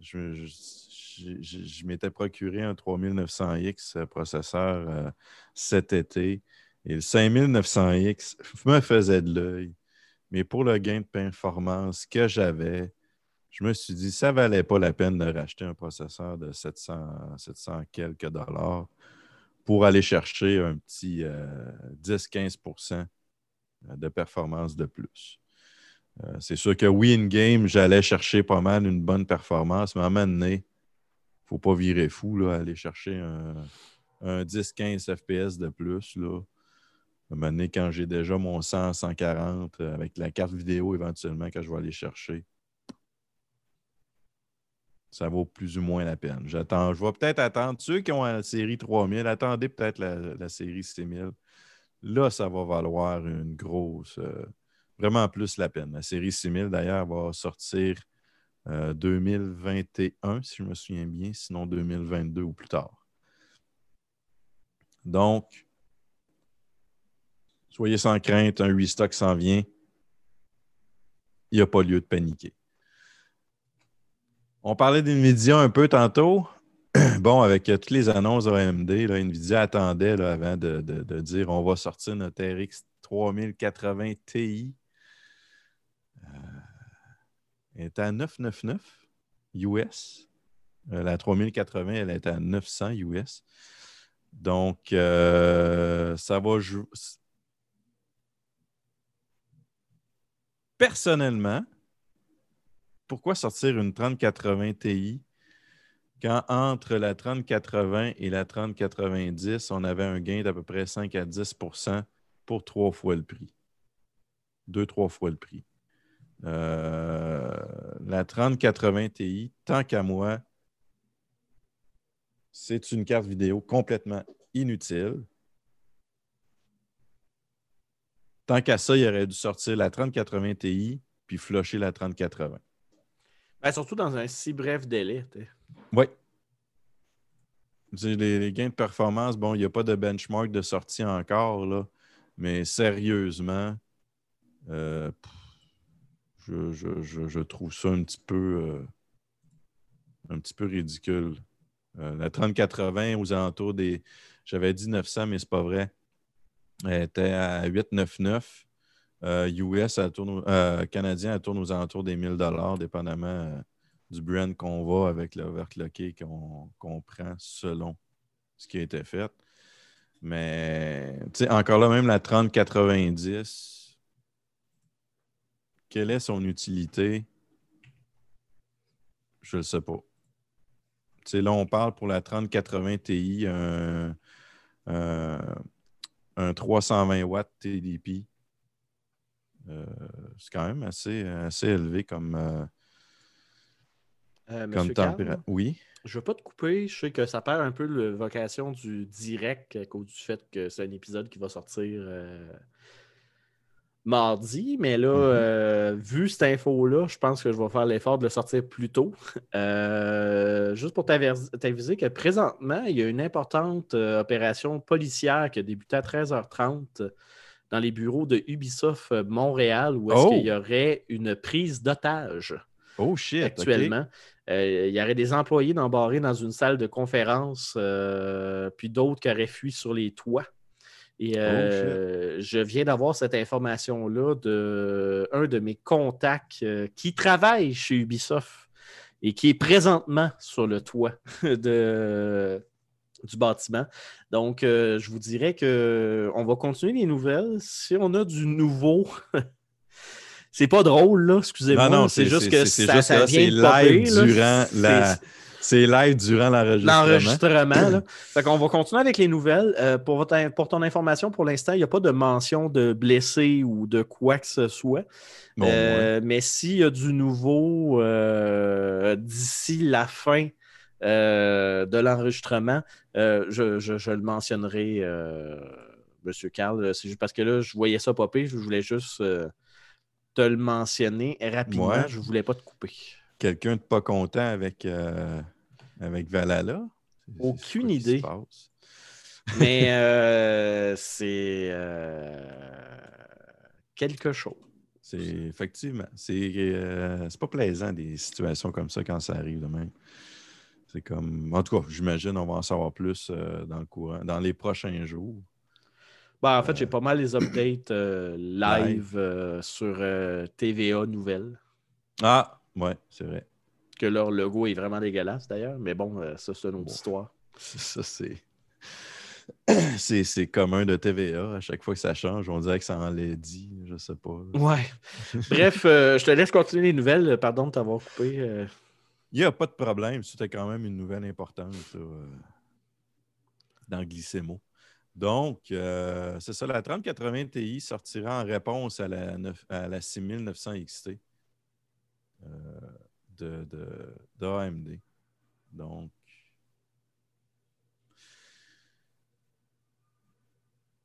je m'étais procuré un 3900X processeur euh, cet été. Et le 5900X me faisait de l'œil. Mais pour le gain de performance que j'avais, je me suis dit, ça ne valait pas la peine de racheter un processeur de 700, 700 quelques dollars pour aller chercher un petit euh, 10-15 de performance de plus. Euh, c'est sûr que oui, in-game, j'allais chercher pas mal une bonne performance, mais à un moment donné, il ne faut pas virer fou, là, aller chercher un, un 10-15 FPS de plus. Là. À un moment donné, quand j'ai déjà mon 100, 140, euh, avec la carte vidéo éventuellement que je vais aller chercher, ça vaut plus ou moins la peine. J'attends, je vais peut-être attendre. Ceux qui ont la série 3000, attendez peut-être la, la série 6000. Là, ça va valoir une grosse, euh, vraiment plus la peine. La série 6000, d'ailleurs, va sortir euh, 2021, si je me souviens bien, sinon 2022 ou plus tard. Donc, soyez sans crainte, un restock s'en vient. Il n'y a pas lieu de paniquer. On parlait d'NVIDIA un peu tantôt. Bon, avec euh, toutes les annonces AMD, NVIDIA attendait avant de, dire on va sortir notre RX 3080 Ti. Euh, elle est à 999 US. Euh, la 3080, elle est à 900 US. Donc, ça va jouer. Personnellement, pourquoi sortir une 3080 Ti? Quand entre la 3080 et la 3090, on avait un gain d'à peu près 5 à 10% pour trois fois le prix? Deux, trois fois le prix. Euh, la 3080 Ti, tant qu'à moi, c'est une carte vidéo complètement inutile. Tant qu'à ça, il aurait dû sortir la 3080 Ti puis flusher la 3080. Ben, surtout dans un si bref délai. Oui. Les, gains de performance, bon, il n'y a pas de benchmark de sortie encore, là, mais sérieusement, euh, je, trouve ça un petit peu, euh, un petit peu ridicule. Euh, la 3080 aux alentours des. J'avais dit 900, mais c'est pas vrai. Elle était à 899. Euh, US, canadien, elle tourne aux alentours des 1000 dépendamment du brand qu'on va avec l'overclocké qu'on prend selon ce qui a été fait. Mais, encore là, même la 3090, quelle est son utilité? Je ne sais pas. Là, on parle pour la 3080 Ti, un, un- un 320 watts TDP. Euh, c'est quand même assez, assez élevé comme, euh, Euh, comme Carl, température. Oui. Je veux pas te couper. Je sais que ça perd un peu la vocation du direct à cause du fait que c'est un épisode qui va sortir euh, mardi. Mais là, Mhm. euh, vu cette info-là, je pense que je vais faire l'effort de le sortir plus tôt. Juste pour t'aviser que présentement, il y a une importante opération policière qui a débuté à 13h30 dans les bureaux de Ubisoft Montréal où est-ce Oh! qu'il y aurait une prise d'otage Oh shit. actuellement. Il y aurait des employés d'embarrés dans une salle de conférence, euh, puis d'autres qui auraient fui sur les toits. Et euh, je viens d'avoir cette information-là de un de mes contacts euh, qui travaille chez Ubisoft et qui est présentement sur le toit de, du bâtiment. Donc, euh, je vous dirais que on va continuer les nouvelles. Si on a du nouveau, c'est pas drôle, là, excusez-moi. Non, non, c'est juste que c'est ça, juste ça que là, vient popper, live durant la. C'est live durant l'enregistrement. L'enregistrement. là. Fait qu'on va continuer avec les nouvelles. Euh, pour, votre- pour ton information, pour l'instant, il n'y a pas de mention de blessés ou de quoi que ce soit. Bon, Euh, Mais s'il y a du nouveau euh, d'ici la fin de l'enregistrement, je, je- je le mentionnerai Monsieur Carl. C'est juste parce que là, je voyais ça popper. Je voulais juste te le mentionner rapidement. Ouais. Je voulais pas te couper. Quelqu'un de pas content avec, euh, avec Valhalla? Aucune idée. Mais euh, c'est euh, quelque chose. C'est effectivement, c'est euh, c'est pas plaisant des situations comme ça quand ça arrive de même. C'est comme, en tout cas, j'imagine on va en savoir plus dans le courant, dans les prochains jours. Ben, en fait, j'ai pas mal les updates euh, live, euh, sur euh, TVA Nouvelles. Ah, ouais, c'est vrai. Que leur logo est vraiment dégueulasse d'ailleurs. Mais bon, ça, c'est une autre histoire. Ça, c'est. C'est commun de TVA. À chaque fois que ça change, on dirait que ça en l'est dit. Je sais pas. Ouais. Bref, je te laisse continuer les nouvelles. Pardon de t'avoir coupé. Il n'y a pas de problème. C'était quand même une nouvelle importante là, dans Glycémo. Donc, euh, c'est ça, la 3080 Ti sortira en réponse à la, neuf- à la 6900 XT euh, de, d'AMD. Donc,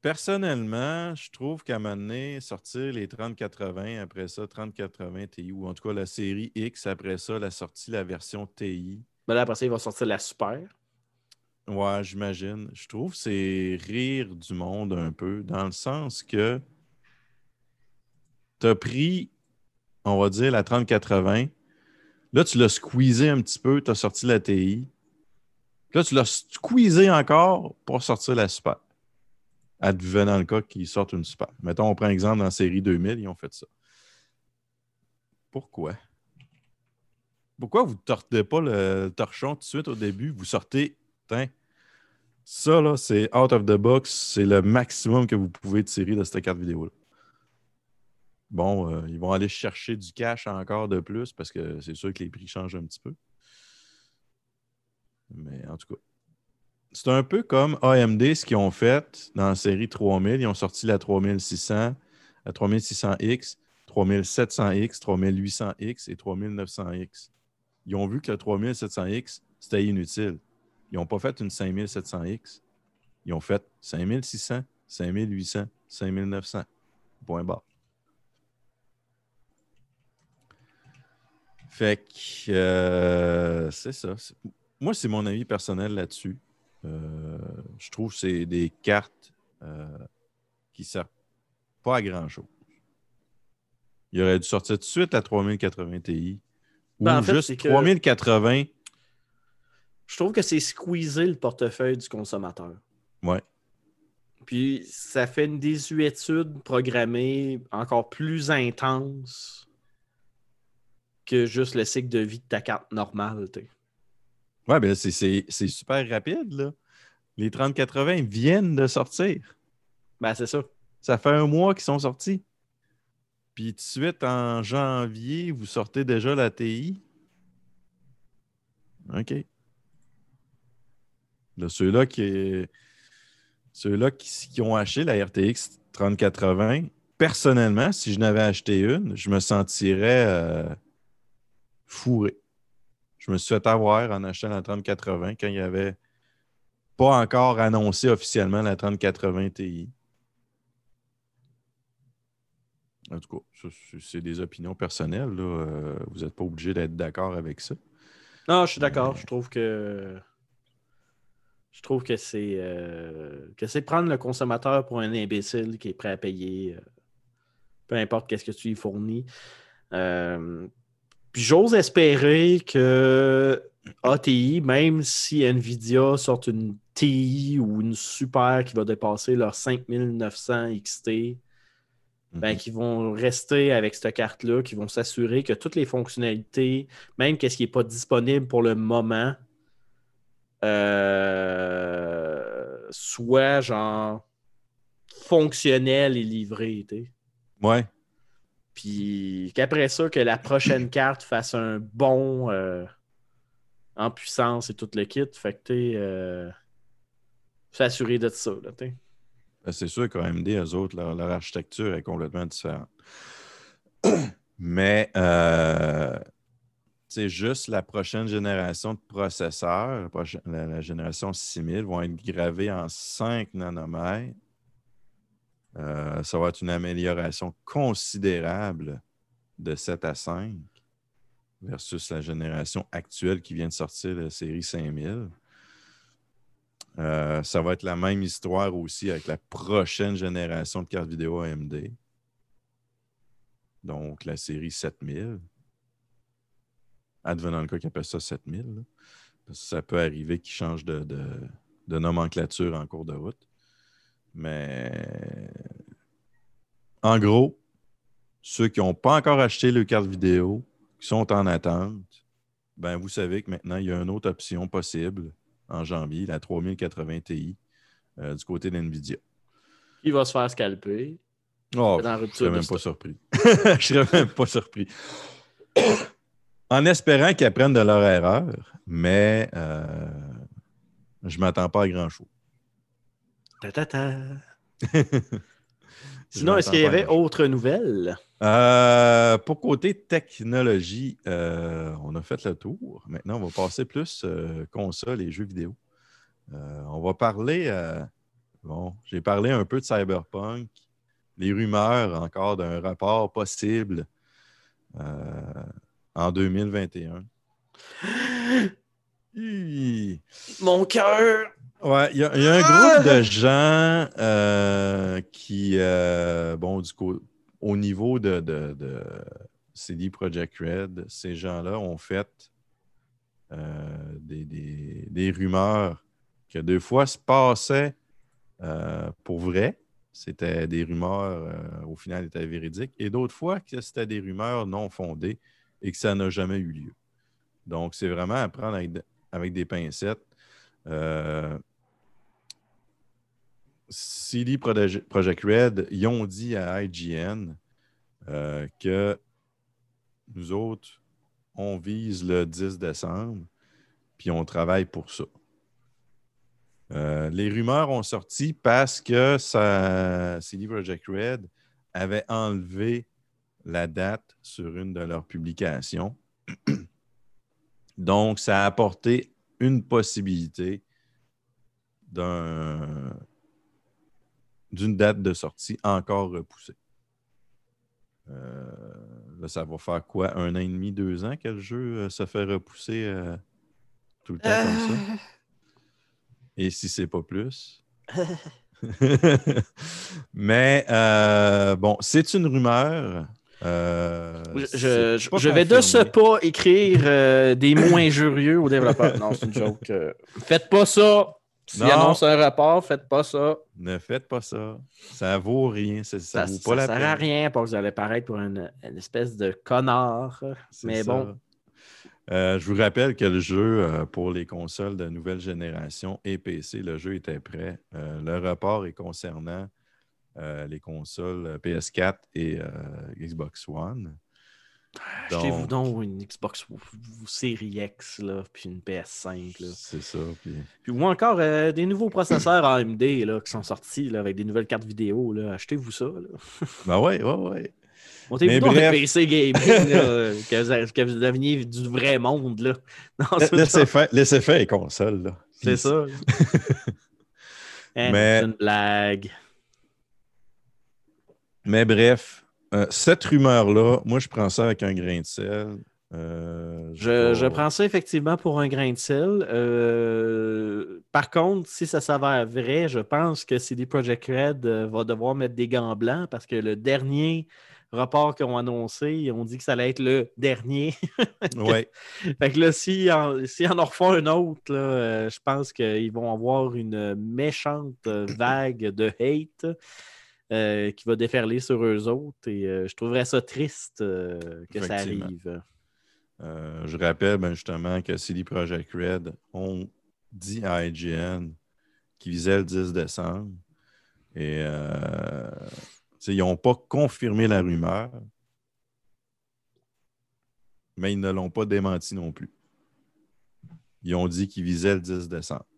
personnellement, je trouve qu'à un moment donné, sortir les 3080, après ça, 3080 Ti, ou en tout cas la série X, après ça, la sortie, la version TI. Ben là, après ça, il va sortir la super. Ouais, j'imagine. Je trouve que c'est rire du monde un peu, dans le sens que tu as pris, on va dire, la 3080. Là, tu l'as squeezé un petit peu, tu as sorti la TI. Là, tu l'as squeezé encore pour sortir la super. Advenant le cas qu'ils sortent une super. Mettons, on prend exemple dans la série 2000, ils ont fait ça. Pourquoi? Pourquoi vous ne tortez pas le torchon tout de suite au début? Vous sortez, tiens, ça, c'est out of the box. C'est le maximum que vous pouvez tirer de cette carte vidéo-là. Bon, euh, ils vont aller chercher du cash encore de plus parce que c'est sûr que les prix changent un petit peu. Mais en tout cas, c'est un peu comme AMD, ce qu'ils ont fait dans la série 3000. Ils ont sorti la 3600, la 3600X, 3700X, 3800X et 3900X. Ils ont vu que le 3700X, c'était inutile. Ils n'ont pas fait une 5700X. Ils ont fait 5600, 5800, 5900. Point barre. Fait que euh, c'est ça. Moi, c'est mon avis personnel là-dessus. Euh, je trouve que c'est des cartes euh, qui ne servent pas à grand-chose. Il aurait dû sortir tout de suite la 3080 Ti. Ou Ben, en fait, juste c'est que- 3080. Je trouve que c'est squeezer le portefeuille du consommateur. Ouais. Puis ça fait une désuétude programmée encore plus intense que juste le cycle de vie de ta carte normale. t'sais. Ouais, ben c'est super rapide, là. Les 3080 viennent de sortir. Ben, c'est ça. Ça fait un mois qu'ils sont sortis. Puis tout de suite, en janvier, vous sortez déjà la TI. OK. Là, ceux-là qui, ceux-là qui, qui ont acheté la RTX 3080, personnellement, si je n'avais acheté une, je me sentirais euh, fourré. Je me suis fait avoir en achetant la 3080 quand il n'y avait pas encore annoncé officiellement la 3080 Ti. En tout cas, c'est des opinions personnelles. là. Euh, vous n'êtes pas obligé d'être d'accord avec ça. Non, je suis d'accord. Je trouve que. Je trouve que c'est. euh, que c'est prendre le consommateur pour un imbécile qui est prêt à payer. euh, peu importe qu'est-ce que tu lui fournis. Euh, puis j'ose espérer que ATI, même si Nvidia sort une TI ou une super qui va dépasser leur 5900 XT, ben, Mhm. qui vont rester avec cette carte-là, qui vont s'assurer que toutes les fonctionnalités, même qu'est-ce qui n'est pas disponible pour le moment, euh, soient genre fonctionnelles et livrées. tu sais. Ouais. Puis qu'après ça, que la prochaine carte fasse un bon euh, en puissance et tout le kit. Fait que tu euh, s'assurer de ça. Là, tu. Ben, c'est sûr qu'AMD, eux autres, leur, leur architecture est complètement différente. Mais euh, c'est juste la prochaine génération de processeurs, la, génération 6000, vont être gravés en 5 nanomètres. Euh, ça va être une amélioration considérable de 7 à 5 versus la génération actuelle qui vient de sortir, la série 5000. Euh, ça va être la même histoire aussi avec la prochaine génération de cartes vidéo AMD. Donc, la série 7000. Advenant le cas qui appelle ça 7000. là. Parce que ça peut arriver qu'ils changent de, de- de nomenclature en cours de route. Mais en gros, ceux qui n'ont pas encore acheté le carte vidéo, qui sont en attente, ben vous savez que maintenant, il y a une autre option possible en janvier, la 3080 Ti euh, du côté d'NVIDIA. Il va se faire scalper. Oh, je rupture serais même pas surpris. je serais même pas surpris. en espérant qu'ils apprennent de leur erreur, mais euh, je ne m'attends pas à grand-chose. Sinon, est-ce qu'il y avait autre nouvelle? Euh, pour côté technologie, euh, on a fait le tour. Maintenant, on va passer plus euh, console et jeux vidéo. Euh, on va parler. bon, j'ai parlé un peu de Cyberpunk, les rumeurs encore d'un rapport possible en 2021. Hi. Mon cœur! Ouais, il y, a il y a un groupe de gens euh, qui, euh, bon, du coup, au niveau de, de, de CD Projekt Red, ces gens-là ont fait euh, des, des- des rumeurs que deux fois se passaient euh, pour vrai. C'était des rumeurs, euh, au final, étaient véridiques, et d'autres fois que c'était des rumeurs non fondées et que ça n'a jamais eu lieu. Donc, c'est vraiment à prendre avec, des pincettes. Euh, CD Proj- Projekt Red, ils ont dit à IGN euh, que nous autres, on vise le 10 décembre, puis on travaille pour ça. Euh, les rumeurs ont sorti parce que ça, CD Projekt Red avait enlevé la date sur une de leurs publications. Donc, ça a apporté une possibilité d'un d'une date de sortie encore repoussée. Euh, là, ça va faire quoi? Un an et demi, deux ans que le jeu euh, se fait repousser euh, tout le temps comme ça? Et si c'est pas plus? Mais bon, c'est une rumeur. Euh, Je, vais de ce pas écrire euh, des mots injurieux aux développeurs. Non, c'est une joke. euh. Faites pas ça. S'ils Non. annoncent un rapport, faites pas ça. Ne faites pas ça. Ça vaut rien. Ça, ça Ça, vaut ça pas la sert peine. à rien parce que vous allez paraître pour une, une espèce de connard. Mais ça. bon. Euh, je vous rappelle que le jeu euh, pour les consoles de nouvelle génération et PC, le jeu était prêt. Euh, le report est concernant les consoles euh, PS4 et euh, Xbox One. Achetez-vous Donc, donc une Xbox Series X, là, puis une PS5. Là. C'est ça. puis- Puis, ou encore euh, des nouveaux processeurs AMD là, qui sont sortis là, avec des nouvelles cartes vidéo. Achetez-vous ça. là. Ben ouais, ouais, ouais. Montez-vous un bref. PC gaming, là, que, vous, a- que vous deveniez du vrai monde. Là. Non, Laissez faire, laissez faire les consoles. là. c'est ça. Mais- C'est une blague. Mais bref, euh, cette rumeur-là, moi, je prends ça avec un grain de sel. Euh, Je, prends ça effectivement pour un grain de sel. Euh, par contre, si ça s'avère vrai, je pense que CD Projekt Red va devoir mettre des gants blancs parce que le dernier rapport qu'ils ont annoncé, ils ont dit que ça allait être le dernier. Ouais. fait que là, s'ils en, s'ils en refont un autre, là, je pense qu'ils vont avoir une méchante vague de hate euh, qui va déferler sur eux autres. Et euh, je trouverais ça triste euh, que ça arrive. Je rappelle ben, justement que CD Projekt Red ont dit à IGN qu'ils visaient le 10 décembre. Et ils n'ont pas confirmé la rumeur, mais ils ne l'ont pas démenti non plus. Ils ont dit qu'ils visaient le 10 décembre.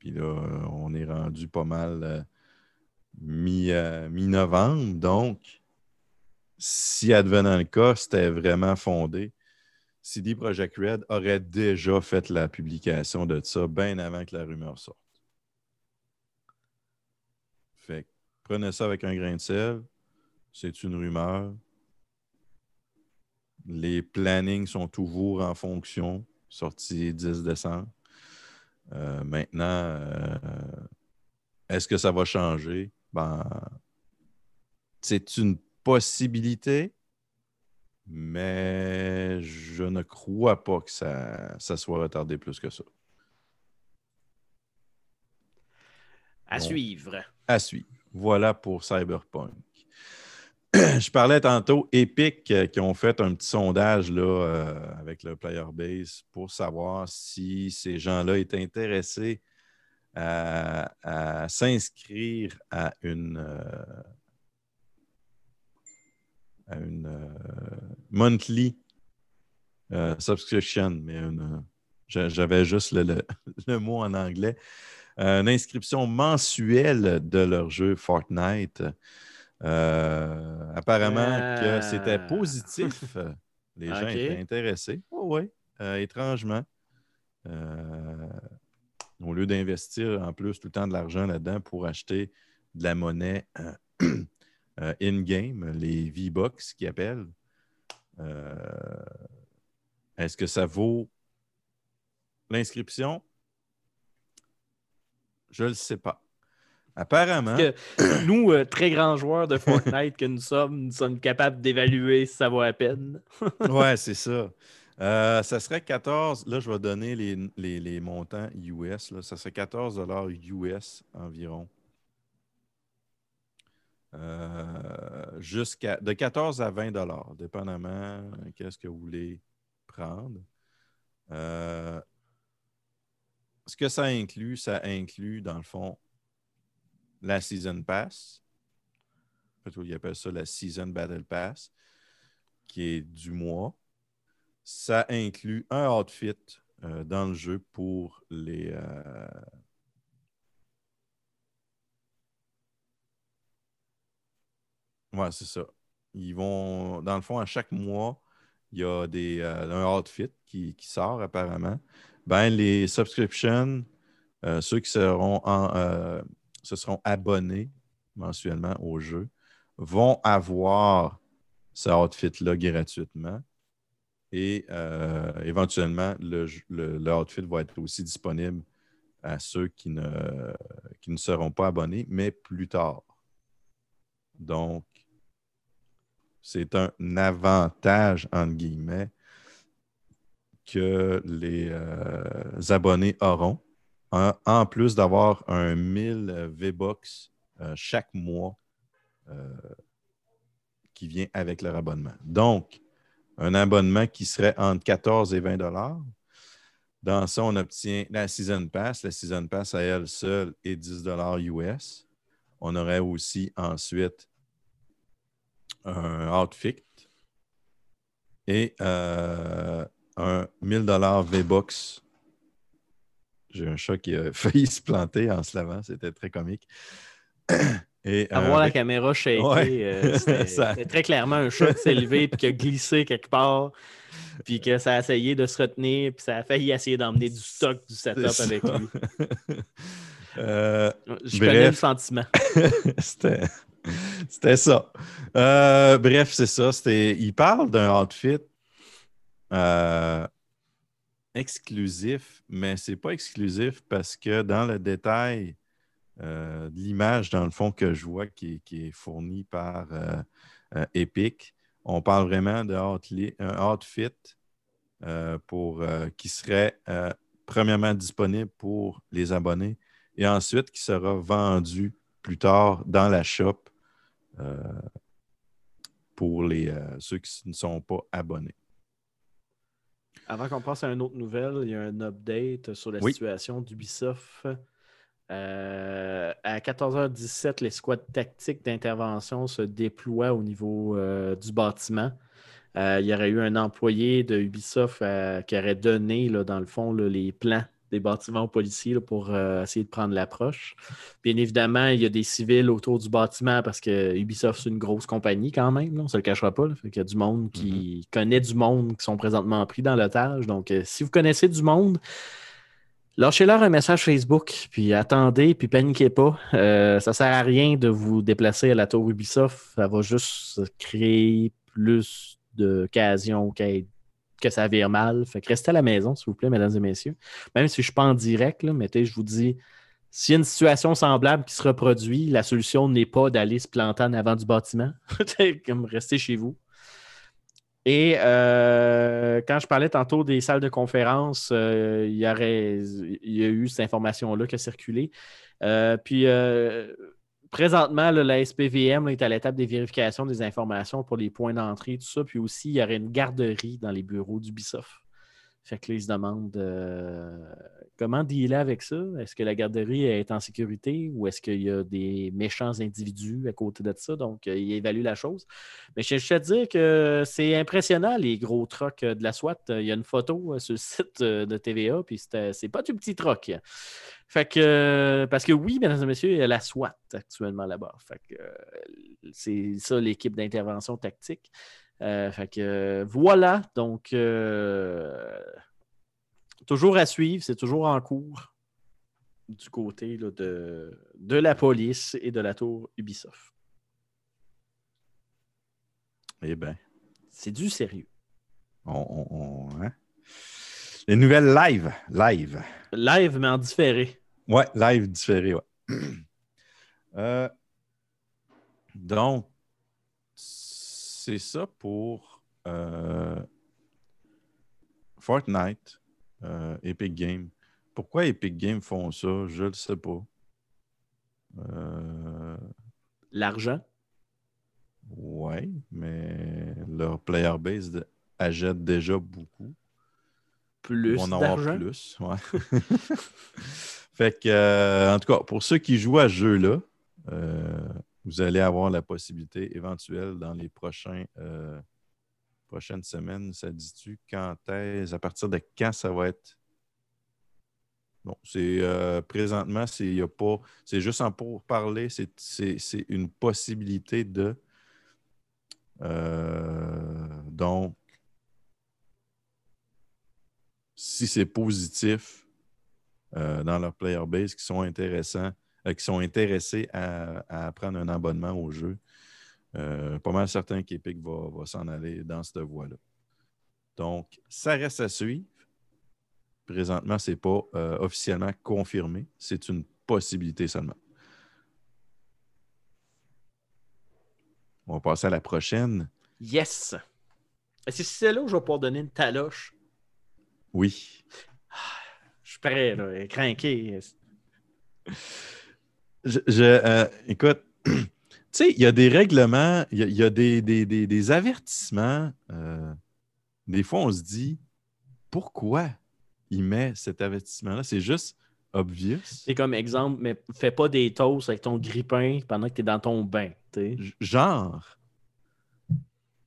Puis là, on est rendu pas mal euh, euh, mi-novembre. donc, si advenant le cas, c'était vraiment fondé, CD Projekt Red aurait déjà fait la publication de ça bien avant que la rumeur sorte. Fait que prenez ça avec un grain de sel. C'est une rumeur. Les plannings sont toujours en fonction, sorti 10 décembre. Euh, maintenant, euh, est-ce que ça va changer? Ben, c'est une possibilité, mais je ne crois pas que ça, ça soit retardé plus que ça. À Bon. suivre. À suivre. Voilà pour Cyberpunk. Je parlais tantôt Epic euh, qui ont fait un petit sondage là, euh, avec le player base pour savoir si ces gens-là étaient intéressés à, s'inscrire à une, euh, à une monthly subscription, mais une, j'a- j'avais juste le, le- le mot en anglais une inscription mensuelle de leur jeu Fortnite. Euh, apparemment que c'était positif. Les gens étaient intéressés. Oui, oui. Euh, étrangement. Euh, au lieu d'investir en plus tout le temps de l'argent là-dedans pour acheter de la monnaie euh, euh, in-game, les V-Bucks qu'ils appellent, euh, est-ce que ça vaut l'inscription? Je ne le sais pas. Apparemment, Que nous, euh, très grands joueurs de Fortnite que nous sommes, nous sommes capables d'évaluer si ça vaut la peine. ouais, c'est ça. Euh, ça serait 14. Là, je vais donner les, les- les montants US. Là. Ça serait 14 US environ. Euh, jusqu'à de 14 à 20 dépendamment qu'est-ce que vous voulez prendre. Euh, ce que ça inclut, ça inclut, dans le fond, la Season Pass. Fait, ils appellent ça la Season Battle Pass, qui est du mois. Ça inclut un outfit euh, dans le jeu pour les. euh, Ouais, c'est ça. Ils vont, dans le fond, à chaque mois, il y a des, euh, un outfit qui, qui sort apparemment. Ben, les subscriptions, ceux qui seront, en, se seront abonnés mensuellement au jeu, vont avoir ce outfit-là gratuitement. Et euh, éventuellement, le, le, outfit va être aussi disponible à ceux qui ne, qui ne seront pas abonnés, mais plus tard. Donc, c'est un avantage, entre guillemets, que les euh, abonnés auront, en, plus d'avoir un 1000 V-Bucks euh, chaque mois euh, qui vient avec leur abonnement. Donc, un abonnement qui serait entre 14 et 20 dollars. Dans ça, on obtient la Season Pass. La Season Pass à elle seule est 10 dollars US. On aurait aussi ensuite un outfit et euh, un 1000 dollars V-Bucks. J'ai un chat qui a failli se planter en se lavant. C'était très comique. Et, euh, voir la caméra shaker, Ouais. euh, c'était Ça- très clairement un chat qui s'est levé puis qui a glissé quelque part. Puis que ça a essayé de se retenir, puis ça a failli essayer d'emmener du stock du setup avec lui. Euh, Je Bref. connais le sentiment. C'était c'était ça. Euh, bref, c'est ça. C'était- Il parle d'un outfit euh, exclusif, mais c'est pas exclusif parce que dans le détail euh, de l'image, dans le fond, que je vois qui, est- fournie par euh, euh, Epic, on parle vraiment d'un outfit pour, qui serait premièrement disponible pour les abonnés et ensuite qui sera vendu plus tard dans la shop pour ceux qui ne sont pas abonnés. Avant qu'on passe à une autre nouvelle, il y a un update sur la Oui. situation d'Ubisoft. Euh, à 14h17, les squads tactiques d'intervention se déploient au niveau euh, du bâtiment. Euh, il y aurait eu un employé de Ubisoft qui aurait donné, là, dans le fond, là, les plans des bâtiments aux policiers là, pour euh, essayer de prendre l'approche. Bien évidemment, il y a des civils autour du bâtiment parce que Ubisoft, c'est une grosse compagnie quand même, là, on ne se le cachera pas. là. Fait qu'il y a du monde qui connaît du monde qui sont présentement pris dans l'otage. Donc, euh, si vous connaissez du monde, Lâchez-leur un message Facebook, puis attendez, puis paniquez pas. Euh, ça sert à rien de vous déplacer à la tour Ubisoft. Ça va juste créer plus d'occasions que, que ça vire mal. Fait que restez à la maison, s'il vous plaît, mesdames et messieurs. Même si je suis pas en direct, là, mais je vous dis, s'il y a une situation semblable qui se reproduit, la solution n'est pas d'aller se planter en avant du bâtiment. Comme rester chez vous. Et euh, quand je parlais tantôt des salles de conférence, euh, il, y aurait, il y a eu cette information-là qui a circulé. Euh, puis présentement, la SPVM est à l'étape des vérifications des informations pour les points d'entrée, tout ça. Puis aussi, il y aurait une garderie dans les bureaux d'Ubisoft. Fait se demandent euh, comment dealer avec ça? Est-ce que la garderie est en sécurité ou est-ce qu'il y a des méchants individus à côté de ça? Donc, euh, ils évaluent la chose. Mais je, je te dire que c'est impressionnant, les gros trocs de la SWAT. Il y a une photo euh, sur le site de TVA, puis c'est pas du petit troc. Fait que, parce que oui, mesdames et messieurs, il y a la SWAT actuellement là-bas. Fait que c'est ça l'équipe d'intervention tactique. Euh, fait que voilà, donc euh, toujours à suivre, c'est toujours en cours du côté de, de la police et de la tour Ubisoft. Eh bien. C'est du sérieux. On, hein? Les nouvelles live. Live. Live, mais en différé. Ouais, live différé, ouais. Euh, donc, c'est ça pour euh, Fortnite, euh, Epic Games. Pourquoi Epic Games font ça? Je ne sais pas. Euh, L'argent? Oui, mais leur player base achète déjà beaucoup. Plus d'argent? plus, ouais. fait que, en tout cas, pour ceux qui jouent à ce jeu-là, vous allez avoir la possibilité éventuelle dans les euh, prochaines semaines, ça dit-tu, quand est à partir de quand ça va être? Bon, c'est euh, présentement, c'est a pas. C'est juste en pour parler, c'est une possibilité de. Euh, donc, si c'est positif dans leur player base qui sont intéressants, euh, qui sont intéressés à, prendre un abonnement au jeu. Euh, pas mal certain qu'Epic va, va s'en aller dans cette voie-là. Donc, ça reste à suivre. Présentement, ce n'est pas euh, officiellement confirmé. C'est une possibilité seulement. On va passer à la prochaine. Yes! Est-ce que c'est là où je vais pouvoir donner une taloche? Oui. Ah, je suis prêt, là, craqué. Je, euh, écoute, tu sais, il y a des règlements, il y, a, des, avertissements. Euh, des fois, on se dit pourquoi il met cet avertissement-là? C'est juste obvious. C'est comme exemple, mais fais pas des toasts avec ton grippin pendant que tu es dans ton bain. Genre,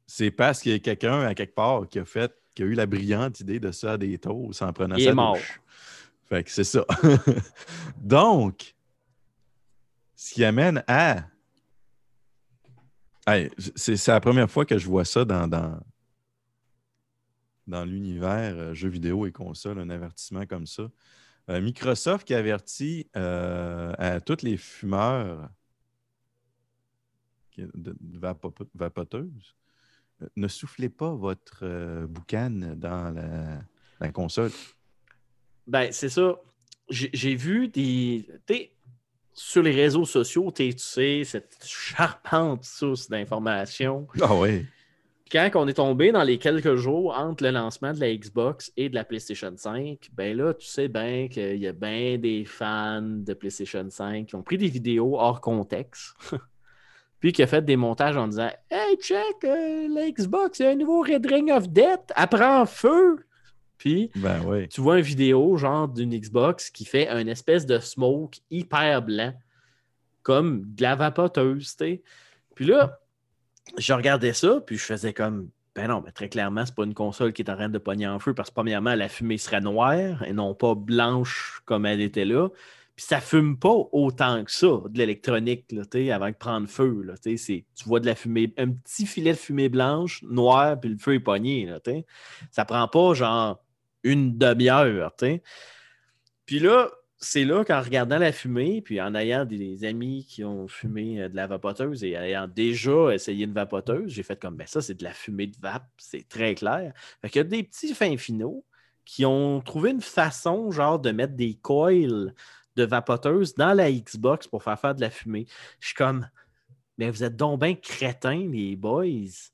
c'est parce qu'il y a quelqu'un à quelque part qui a fait, qui a eu la brillante idée de se faire des toasts en prenant il sa est mort. Fait que c'est ça. Donc, ce qui amène à. c'est la première fois que je vois ça dans, dans, l'univers euh, jeux vidéo et consoles, un avertissement comme ça. Euh, Microsoft qui avertit euh, à tous les fumeurs de, vapoteuses ne soufflez pas votre boucan dans la, console. Ben, c'est ça. J'ai vu des sur les réseaux sociaux, tu sais, cette charmante source d'informations. Ah oui. Quand on est tombé dans les quelques jours entre le lancement de la Xbox et de la PlayStation 5, ben là, tu sais bien qu'il y a bien des fans de PlayStation 5 qui ont pris des vidéos hors contexte, puis qui ont fait des montages en disant Hey, check, euh, la Xbox, il y a un nouveau Red Ring of Death, apprend feu. Puis, ben tu vois une vidéo genre d'une Xbox qui fait un espèce de smoke hyper blanc, comme de la vapoteuse, tu Puis là, je regardais ça, puis je faisais comme, ben non, mais très clairement, c'est pas une console qui est en train de pogner en feu parce que, premièrement, la fumée serait noire et non pas blanche comme elle était là. Puis ça fume pas autant que ça, de l'électronique, avant de prendre feu. Là, tu vois de la fumée, un petit filet de fumée blanche, noire, puis le feu est pogné. Là, ça prend pas genre une demi-heure. Puis là, c'est là qu'en regardant la fumée, puis en ayant des amis qui ont fumé euh, de la vapoteuse et ayant déjà essayé une vapoteuse, j'ai fait comme, ben ça, c'est de la fumée de vape, c'est très clair. Fait qu'il y a des petits fins finaux qui ont trouvé une façon, genre, de mettre des coils de vapoteuse dans la Xbox pour faire faire de la fumée. Je suis comme, mais vous êtes donc bien crétins, les boys.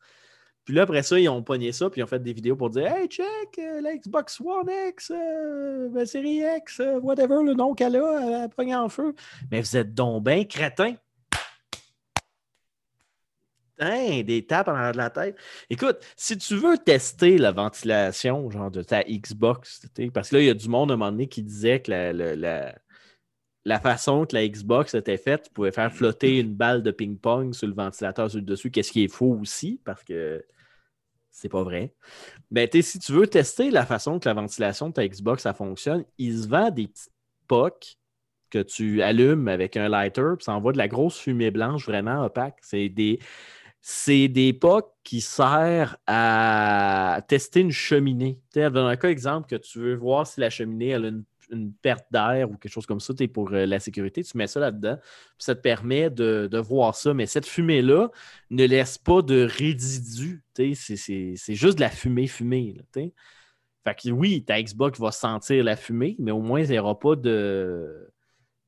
Puis là, après ça, ils ont pogné ça, puis ils ont fait des vidéos pour dire Hey, check, euh, la Xbox One X, euh, la série X, euh, whatever le nom qu'elle a, elle a pogné en feu. Mais vous êtes donc bien crétins. Hein, des tapes en arrière de la tête. Écoute, si tu veux tester la ventilation, genre de ta Xbox, parce que là, il y a du monde à un moment donné qui disait que la, la- la- la façon que la Xbox était faite, tu pouvais faire flotter une balle de ping-pong sur le ventilateur sur le dessus, qu'est-ce qui est faux aussi, parce que c'est pas vrai. Ben, tu sais, si tu veux tester la façon que la ventilation de ta Xbox ça fonctionne, il se vend des petites pocs que tu allumes avec un lighter, puis ça envoie de la grosse fumée blanche vraiment opaque. C'est des, c'est des pocs qui servent à tester une cheminée. Tu sais, dans un cas exemple que tu veux voir si la cheminée elle a une, une perte d'air ou quelque chose comme ça, tu sais, pour euh, la sécurité, tu mets ça là-dedans, puis ça te permet de, de voir ça. Mais cette fumée-là ne laisse pas de résidus. C'est, juste de la fumée fumée. là. Fait que oui, ta Xbox va sentir la fumée, mais au moins, il n'y aura pas de,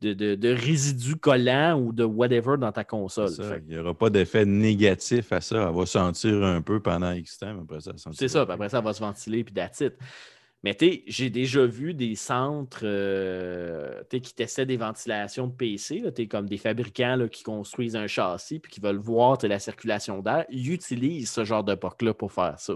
de, de, de résidus collants ou de whatever dans ta console. Ça, il n'y aura pas d'effet négatif à ça. Elle va sentir un peu pendant X temps, mais après ça, C'est ça, puis après ça, elle va se ventiler, puis it. Mais j'ai déjà vu des centres euh, qui testaient des ventilations de PC, là, comme des fabricants là, qui construisent un châssis puis qui veulent voir la circulation d'air. Ils utilisent ce genre de là pour faire ça.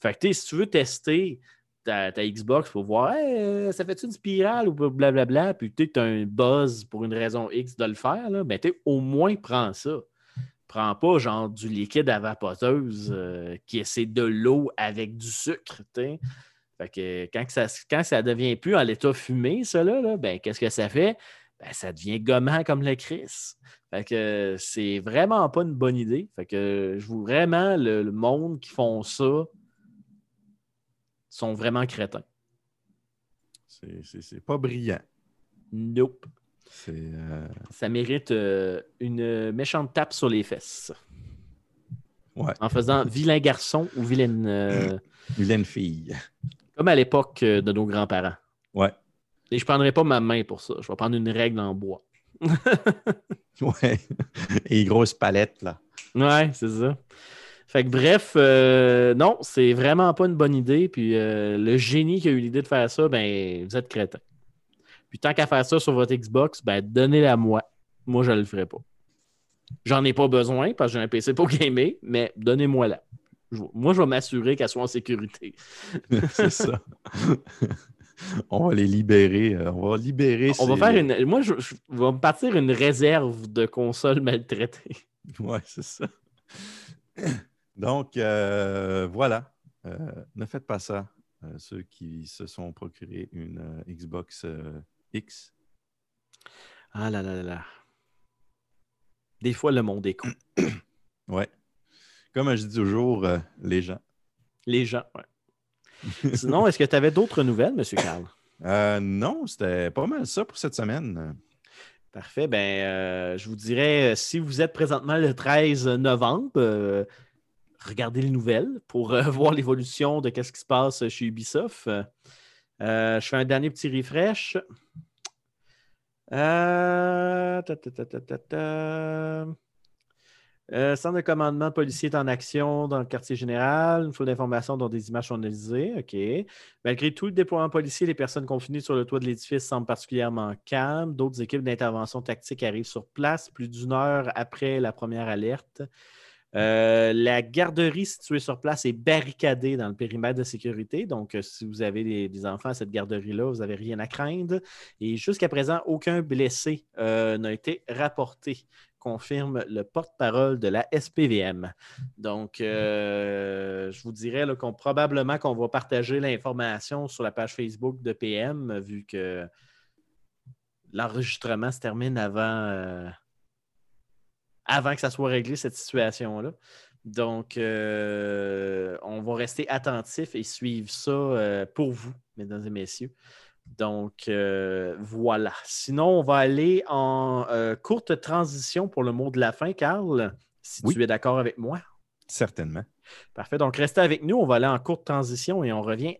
Fait que si tu veux tester ta, ta Xbox pour voir euh, ça fait une spirale ou blablabla, puis tu as un buzz pour une raison X de le faire, là, ben, au moins prends ça. Prends pas genre du liquide à vapoteuse euh, qui est c'est de l'eau avec du sucre. Fait que quand, que ça, quand ça devient plus en l'état fumé, ça là, ben, qu'est-ce que ça fait? Ben, ça devient gommant comme le Chris. Fait que c'est vraiment pas une bonne idée. Fait que je vous vraiment le, le monde qui font ça sont vraiment crétins. C'est- pas brillant. Nope. Euh, Ça mérite euh, une méchante tape sur les fesses. Ouais. En faisant vilain garçon ou vilaine. euh, Vilaine fille. Comme à l'époque euh, de nos grands-parents. Ouais. Et je ne prendrai pas ma main pour ça. Je vais prendre une règle en bois. Ouais. Et grosse palette, là. Ouais, c'est ça. Fait que bref, euh, non, c'est vraiment pas une bonne idée. Puis euh, le génie qui a eu l'idée de faire ça, ben, vous êtes crétin. Puis tant qu'à faire ça sur votre Xbox, ben, donnez-la moi. Moi, je le ferai pas. J'en ai pas besoin parce que j'ai un PC pour gamer, mais donnez-moi-la. Je- Moi, je vais m'assurer qu'elle soit en sécurité. C'est ça. on va les libérer. euh, On va libérer. On va faire une. Moi, je, je vais me partir une réserve de consoles maltraitées. Ouais, c'est ça. Donc, euh, voilà. Euh, ne faites pas ça. euh, ceux qui se sont procurés une Xbox X. Ah là là là là. Des fois, le monde est con. Ouais. Comme je dis toujours, euh, les gens. Les gens, ouais. Sinon, est-ce que tu avais d'autres nouvelles, M. Carl? Euh, non, c'était pas mal ça pour cette semaine. Parfait. Ben, euh, je vous dirais, si vous êtes présentement le 13 novembre, regardez les nouvelles pour voir l'évolution de ce qui se passe chez Ubisoft. Je fais un dernier petit refresh. Euh, ta, ta, ta. Euh, centre de commandement policier est en action dans le quartier général. Une foule d'informations dont des images sont analysées. OK. Malgré tout le déploiement policier, les personnes confinées sur le toit de l'édifice semblent particulièrement calmes. D'autres équipes d'intervention tactique arrivent sur place plus d'une heure après la première alerte. Euh, la garderie située sur place est barricadée dans le périmètre de sécurité. Donc, euh, si vous avez des, enfants à cette garderie-là, vous n'avez rien à craindre. Et jusqu'à présent, aucun blessé euh, n'a été rapporté, confirme le porte-parole de la SPVM. Donc, euh, je vous dirais qu'on probablement qu'on va partager l'information sur la page Facebook de PM, vu que l'enregistrement se termine avant, euh, avant que ça soit réglé, cette situation-là. Donc, euh, on va rester attentif et suivre ça pour vous, mesdames et messieurs. Donc, euh, voilà. Sinon, on va aller en euh, courte transition pour le mot de la fin, Carl, si Oui. tu es d'accord avec moi. Certainement. Parfait. Donc, restez avec nous. On va aller en courte transition et on revient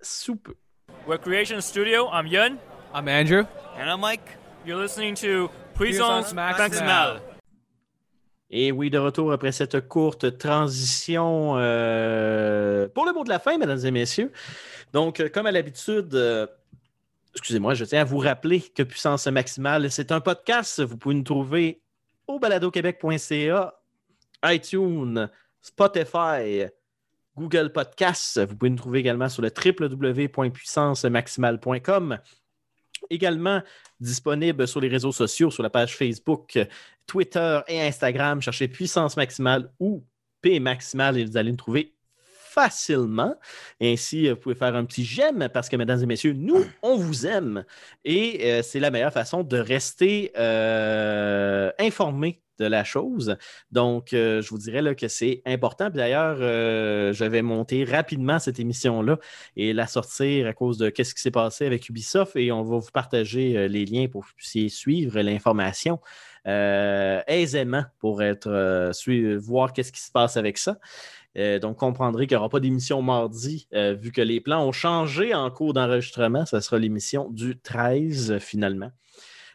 sous peu. Recreation Studio, I'm Yun. I'm Andrew. And I'm Mike. You're listening to Puissance. Maximale. Et oui, de retour après cette courte transition euh, pour le mot de la fin, mesdames et messieurs. Donc, euh, comme à l'habitude, euh, excusez-moi, je tiens à vous rappeler que Puissance Maximale, c'est un podcast. Vous pouvez nous trouver au baladoquebec.ca, iTunes, Spotify, Google Podcasts. Vous pouvez nous trouver également sur le www.puissancemaximale.com. Également disponible sur les réseaux sociaux, sur la page Facebook, Twitter et Instagram. Cherchez Puissance Maximale ou P Maximale et vous allez nous trouver facilement. Ainsi, vous pouvez faire un petit j'aime parce que, mesdames et messieurs, nous, on vous aime. Et euh, c'est la meilleure façon de rester euh, informé de la chose. Donc, euh, je vous dirais là, que c'est important. Puis D'ailleurs, euh, je vais monter rapidement cette émission-là et la sortir à cause de qu'est-ce qui s'est passé avec Ubisoft et on va vous partager euh, les liens pour que vous puissiez suivre l'information euh, aisément pour être euh, voir qu'est-ce qui se passe avec ça. Euh, donc, comprendrez qu'il n'y aura pas d'émission mardi, euh, vu que les plans ont changé en cours d'enregistrement. Ça sera l'émission du 13, euh, finalement.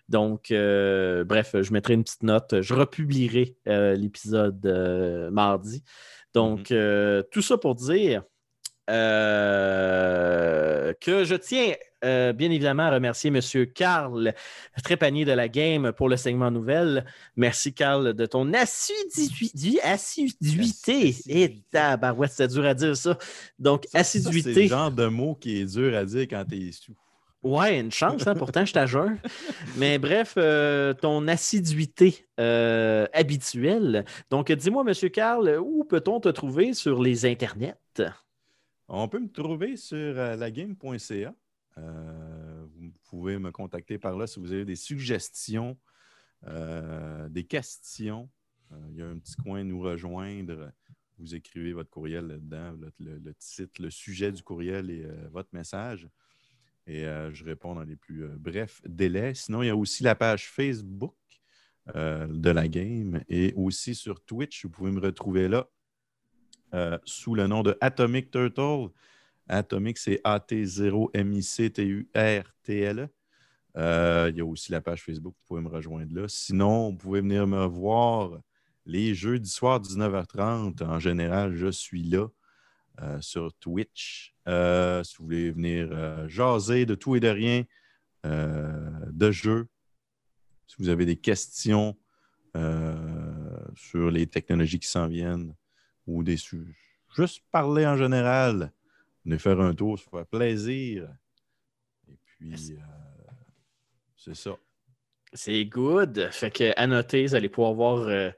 Donc, bref, je mettrai une petite note. Je republierai l'épisode mardi. Donc, euh, tout ça pour dire euh, que je tiens euh, bien évidemment à remercier M. Carl Trépanier de la Game pour le segment nouvelle. Merci, Carl, de ton assiduité. assiduité. Et tabarouette, c'était dur à dire ça. Donc, Ça, C'est assiduité. le genre de mot qui est dur à dire quand t'es sous. Ouais, une chance, hein, pourtant je t'ajeune. Mais bref, euh, ton assiduité euh, habituelle. Donc, dis-moi, Monsieur Carl, où peut-on te trouver sur les internets? On peut me trouver sur euh, lagame.ca. Euh, vous pouvez me contacter par là si vous avez des suggestions, euh, des questions. Il y a un petit coin nous rejoindre. Vous écrivez votre courriel là-dedans, le, le- titre, le sujet du courriel et votre message. Et je réponds dans les plus brefs délais. Sinon, il y a aussi la page Facebook de la game et aussi sur Twitch. Vous pouvez me retrouver là sous le nom de Atomic Turtle. Atomic, c'est A-T-0-M-I-C-T-U-R-T-L-E. Euh, il y a aussi la page Facebook, vous pouvez me rejoindre là. Sinon, vous pouvez venir me voir les jeudis soirs 19h30. En général, je suis là euh, sur Twitch. Euh, si vous voulez venir euh, jaser de tout et de rien, euh, de jeux, si vous avez des questions euh, sur les technologies qui s'en viennent ou des sujets, juste parler en général, venez faire un tour, ça fait plaisir. Et puis, euh, c'est ça. C'est good. Fait que à noter, vous allez pouvoir voir euh,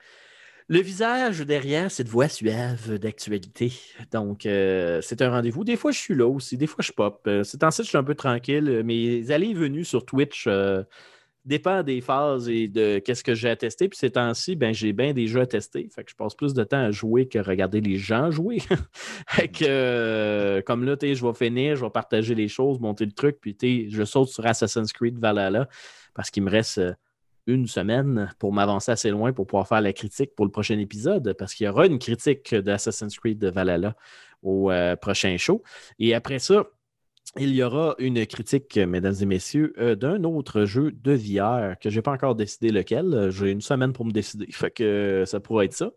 le visage derrière cette voix suave d'actualité. Donc, euh, c'est un rendez-vous. Des fois, je suis là aussi. Des fois, je pop. C'est en je suis un peu tranquille. Mes allées et venues sur Twitch dépendent des phases et de qu'est-ce que j'ai à tester. Puis ces temps-ci, ben, j'ai bien des jeux à tester. Fait que je passe plus de temps à jouer que regarder les gens jouer. fait que, euh, comme là, je vais finir, je vais partager les choses, monter le truc. Puis, je saute sur Assassin's Creed Valhalla parce qu'il me reste euh, une semaine pour m'avancer assez loin pour pouvoir faire la critique pour le prochain épisode, parce qu'il y aura une critique d'Assassin's Creed Valhalla au euh, prochain show. Et après ça, il y aura une critique, mesdames et messieurs, euh, d'un autre jeu de VR que je n'ai pas encore décidé lequel. Euh, J'ai une semaine pour me décider. Fait que euh, ça pourrait être ça.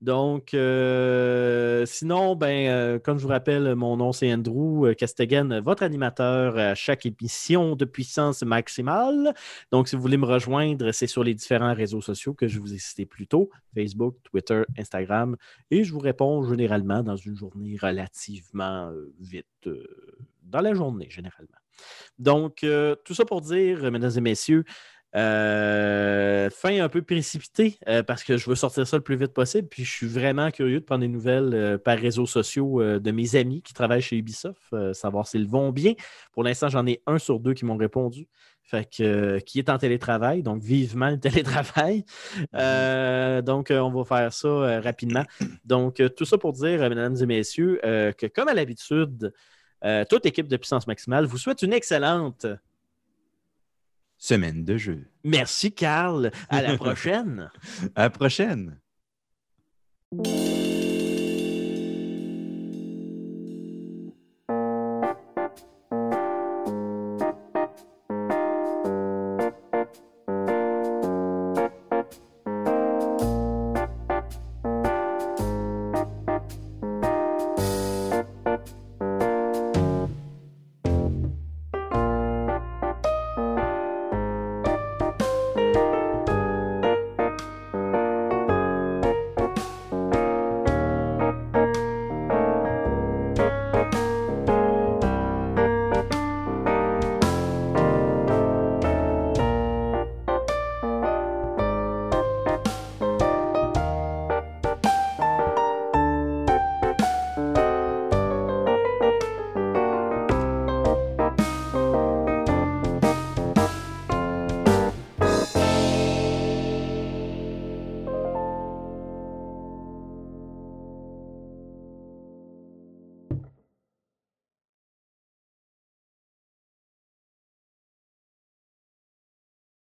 Donc, euh, sinon, ben, euh, comme je vous rappelle, mon nom c'est Andrew euh, Castegan, votre animateur à chaque émission de puissance maximale. Donc, si vous voulez me rejoindre, c'est sur les différents réseaux sociaux que je vous ai cités plus tôt Facebook, Twitter, Instagram. Et je vous réponds généralement dans une journée relativement euh, vite, euh, dans la journée généralement. Donc, euh, tout ça pour dire, mesdames et messieurs, euh, fin un peu précipitée euh, parce que je veux sortir ça le plus vite possible. Puis je suis vraiment curieux de prendre des nouvelles par réseaux sociaux de mes amis qui travaillent chez Ubisoft, savoir s'ils vont bien. Pour l'instant, j'en ai un sur deux qui m'ont répondu. Fait que, qui est en télétravail, donc vivement le télétravail. Donc, on va faire ça rapidement. Donc, tout ça pour dire, mesdames et messieurs, que comme à l'habitude, euh, toute équipe de Puissance Maximale vous souhaite une excellente Semaine de jeu. Merci, Carl. À la prochaine. À la prochaine.